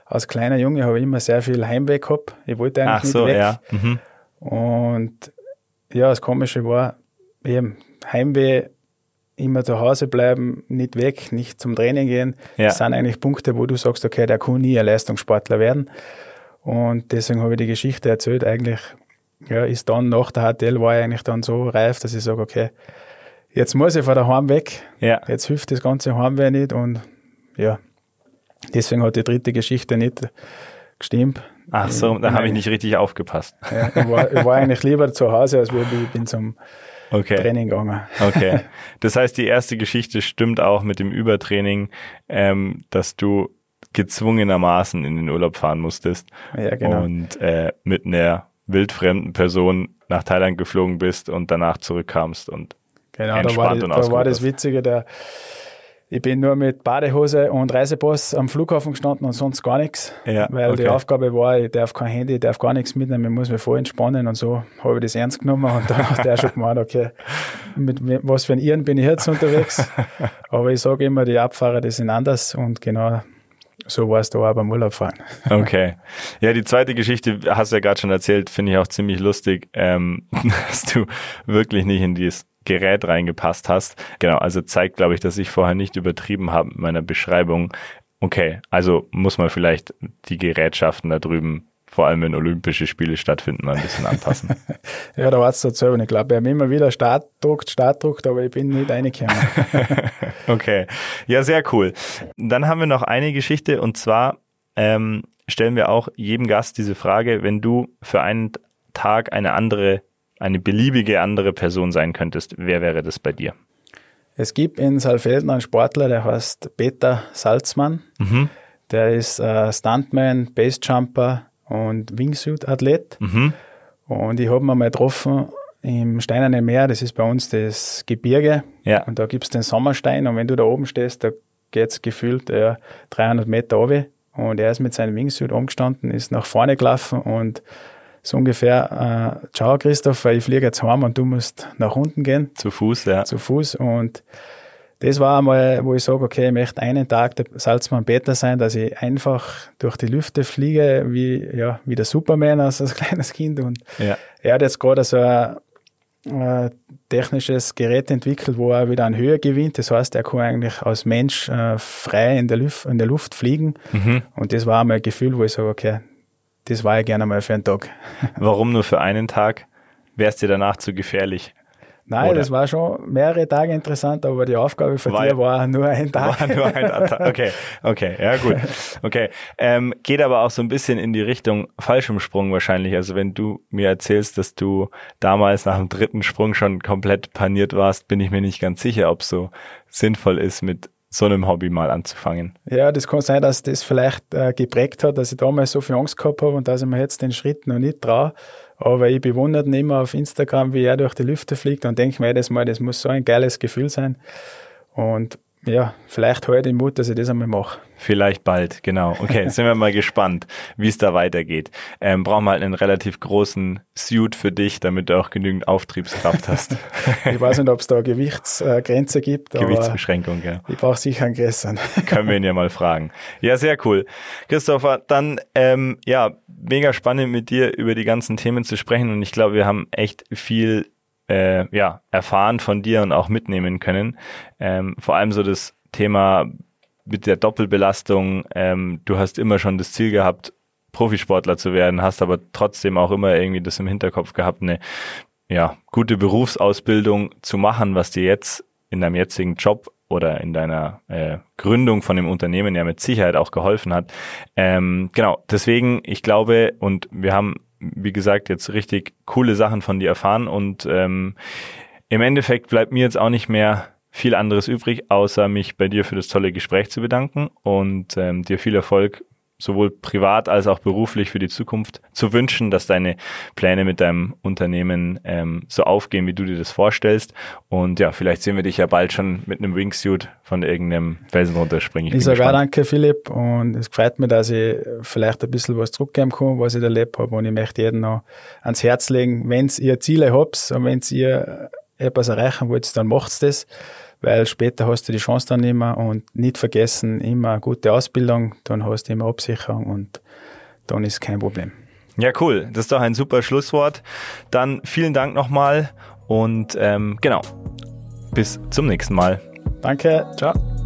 als kleiner Junge habe ich immer sehr viel Heimweh gehabt. Ich wollte eigentlich Ach so, nicht weg. ja. Mhm. Und ja, das Komische war eben Heimweh, immer zu Hause bleiben, nicht weg, nicht zum Training gehen. Ja. Das sind eigentlich Punkte, wo du sagst, okay, der kann nie ein Leistungssportler werden. Und deswegen habe ich die Geschichte erzählt. Eigentlich ja, ist dann nach der HTL war ich eigentlich dann so reif, dass ich sage, okay, jetzt muss ich von daheim weg. Ja. Jetzt hilft das ganze Heimweh nicht und ja, deswegen hat die dritte Geschichte nicht gestimmt. Ach so, da habe ich nicht richtig aufgepasst. Ja, ich, war, ich war eigentlich lieber zu Hause, als wir- ich bin zum Okay. Training gegangen. Okay. [LAUGHS] Das heißt, die erste Geschichte stimmt auch mit dem Übertraining, ähm, dass du gezwungenermaßen in den Urlaub fahren musstest Ja, genau. und äh, mit einer wildfremden Person nach Thailand geflogen bist und danach zurückkamst und Genau, da war, entspannt die, und da war das. Witzige, der, ich bin nur mit Badehose und Reisepass am Flughafen gestanden und sonst gar nichts, Ja, weil die okay. Aufgabe war, ich darf kein Handy, ich darf gar nichts mitnehmen, ich muss mich voll entspannen und so habe ich das ernst genommen und dann hat der schon gemeint, okay, mit was für ein Irren bin ich jetzt unterwegs, [LAUGHS] aber ich sage immer, die Abfahrer, die sind anders und genau so war es da auch beim Urlaubfahren. [LAUGHS] Okay. Ja, die zweite Geschichte hast du ja gerade schon erzählt, finde ich auch ziemlich lustig, ähm, [LAUGHS] dass du wirklich nicht in dieses Gerät reingepasst hast. Genau, also zeigt, glaube ich, dass ich vorher nicht übertrieben habe mit meiner Beschreibung. Okay, also muss man vielleicht die Gerätschaften da drüben, vor allem wenn Olympische Spiele stattfinden, mal ein bisschen anpassen. [LAUGHS] Ja, da war es dazu und ich glaube, wir haben immer wieder Start druckt, Start druckt, aber ich bin nicht reingekommen. [LAUGHS] Okay, ja, sehr cool. Dann haben wir noch eine Geschichte und zwar ähm, stellen wir auch jedem Gast diese Frage, wenn du für einen Tag eine andere, eine beliebige andere Person sein könntest, wer wäre das bei dir? Es gibt in Saalfelden einen Sportler, der heißt Peter Salzmann. Mhm. Der ist äh, Stuntman, Basejumper und Wingsuit-Athlet. Mhm. Und ich habe ihn mal getroffen im Steinernen Meer, das ist bei uns das Gebirge. Ja. Und da gibt's den Sommerstein und wenn du da oben stehst, da geht's gefühlt äh, 300 Meter runter. Und er ist mit seinem Wingsuit umgestanden, ist nach vorne gelaufen und so ungefähr, äh, ciao Christoph, ich fliege jetzt heim und du musst nach unten gehen Zu Fuß, ja. zu Fuß und das war einmal, wo ich sage, okay, ich möchte einen Tag der Salzmann Peter sein, dass ich einfach durch die Lüfte fliege, wie, ja, wie der Superman als, als [LAUGHS] kleines Kind. Und Ja. er hat jetzt gerade so ein, äh, technisches Gerät entwickelt, wo er wieder an Höhe gewinnt. Das heißt, er kann eigentlich als Mensch äh, frei in der, Luft, in der Luft fliegen. Mhm. Und das war einmal ein Gefühl, wo ich sage, okay, das war ich gerne mal für einen Tag. [LAUGHS] Warum nur für einen Tag? Wär's dir danach zu gefährlich? Nein, Oder? das war schon mehrere Tage interessant, aber die Aufgabe für War- dir war nur ein [LAUGHS] Tag. War nur ein Tag. Okay, okay, ja gut. Okay, ähm, geht aber auch so ein bisschen in die Richtung Fallschirmsprung wahrscheinlich. Also wenn du mir erzählst, dass du damals nach dem dritten Sprung schon komplett paniert warst, bin ich mir nicht ganz sicher, ob so sinnvoll ist, mit so einem Hobby mal anzufangen. Ja, das kann sein, dass das vielleicht äh, geprägt hat, dass ich damals so viel Angst gehabt habe und dass ich mir jetzt den Schritt noch nicht traue. Aber ich bewundere ihn immer auf Instagram, wie er durch die Lüfte fliegt und denke mir jedes Mal, das muss so ein geiles Gefühl sein. Und ja, vielleicht heute den Mut, dass ich das einmal mache. Vielleicht bald, genau. Okay, sind wir mal gespannt, wie es da weitergeht. Ähm, brauchen wir halt einen relativ großen Suit für dich, damit du auch genügend Auftriebskraft hast. [LAUGHS] Ich weiß nicht, ob es da Gewichtsgrenze gibt, Gewichtsbeschränkung, ja. ich brauche sicher einen größeren. [LAUGHS] Können wir ihn ja mal fragen. Ja, sehr cool. Christopher, dann, ähm, ja, mega spannend mit dir über die ganzen Themen zu sprechen und ich glaube, wir haben echt viel äh, ja, erfahren von dir und auch mitnehmen können. Ähm, vor allem so das Thema mit der Doppelbelastung. Ähm, du hast immer schon das Ziel gehabt, Profisportler zu werden, hast aber trotzdem auch immer irgendwie das im Hinterkopf gehabt, eine ja, gute Berufsausbildung zu machen, was dir jetzt in deinem jetzigen Job oder in deiner äh, Gründung von dem Unternehmen ja mit Sicherheit auch geholfen hat. Ähm, genau, deswegen, ich glaube, und wir haben, wie gesagt, jetzt richtig coole Sachen von dir erfahren. Und ähm, im Endeffekt bleibt mir jetzt auch nicht mehr viel anderes übrig, außer mich bei dir für das tolle Gespräch zu bedanken und ähm, dir viel Erfolg sowohl privat als auch beruflich für die Zukunft zu wünschen, dass deine Pläne mit deinem Unternehmen ähm, so aufgehen, wie du dir das vorstellst. Und ja, vielleicht sehen wir dich ja bald schon mit einem Wingsuit von irgendeinem Felsen runterspringen. Ich, ich sage auch danke, Philipp. Und es freut mich, dass ich vielleicht ein bisschen was zurückgeben kann, was ich erlebt habe. Und ich möchte jedem noch ans Herz legen, wenn ihr Ziele habt und wenn ihr etwas erreichen wollt, dann macht's das weil später hast du die Chance dann immer und nicht vergessen, immer eine gute Ausbildung, dann hast du immer Absicherung und dann ist kein Problem. Ja, cool. Das ist doch ein super Schlusswort. Dann vielen Dank nochmal und ähm, genau, bis zum nächsten Mal. Danke, ciao.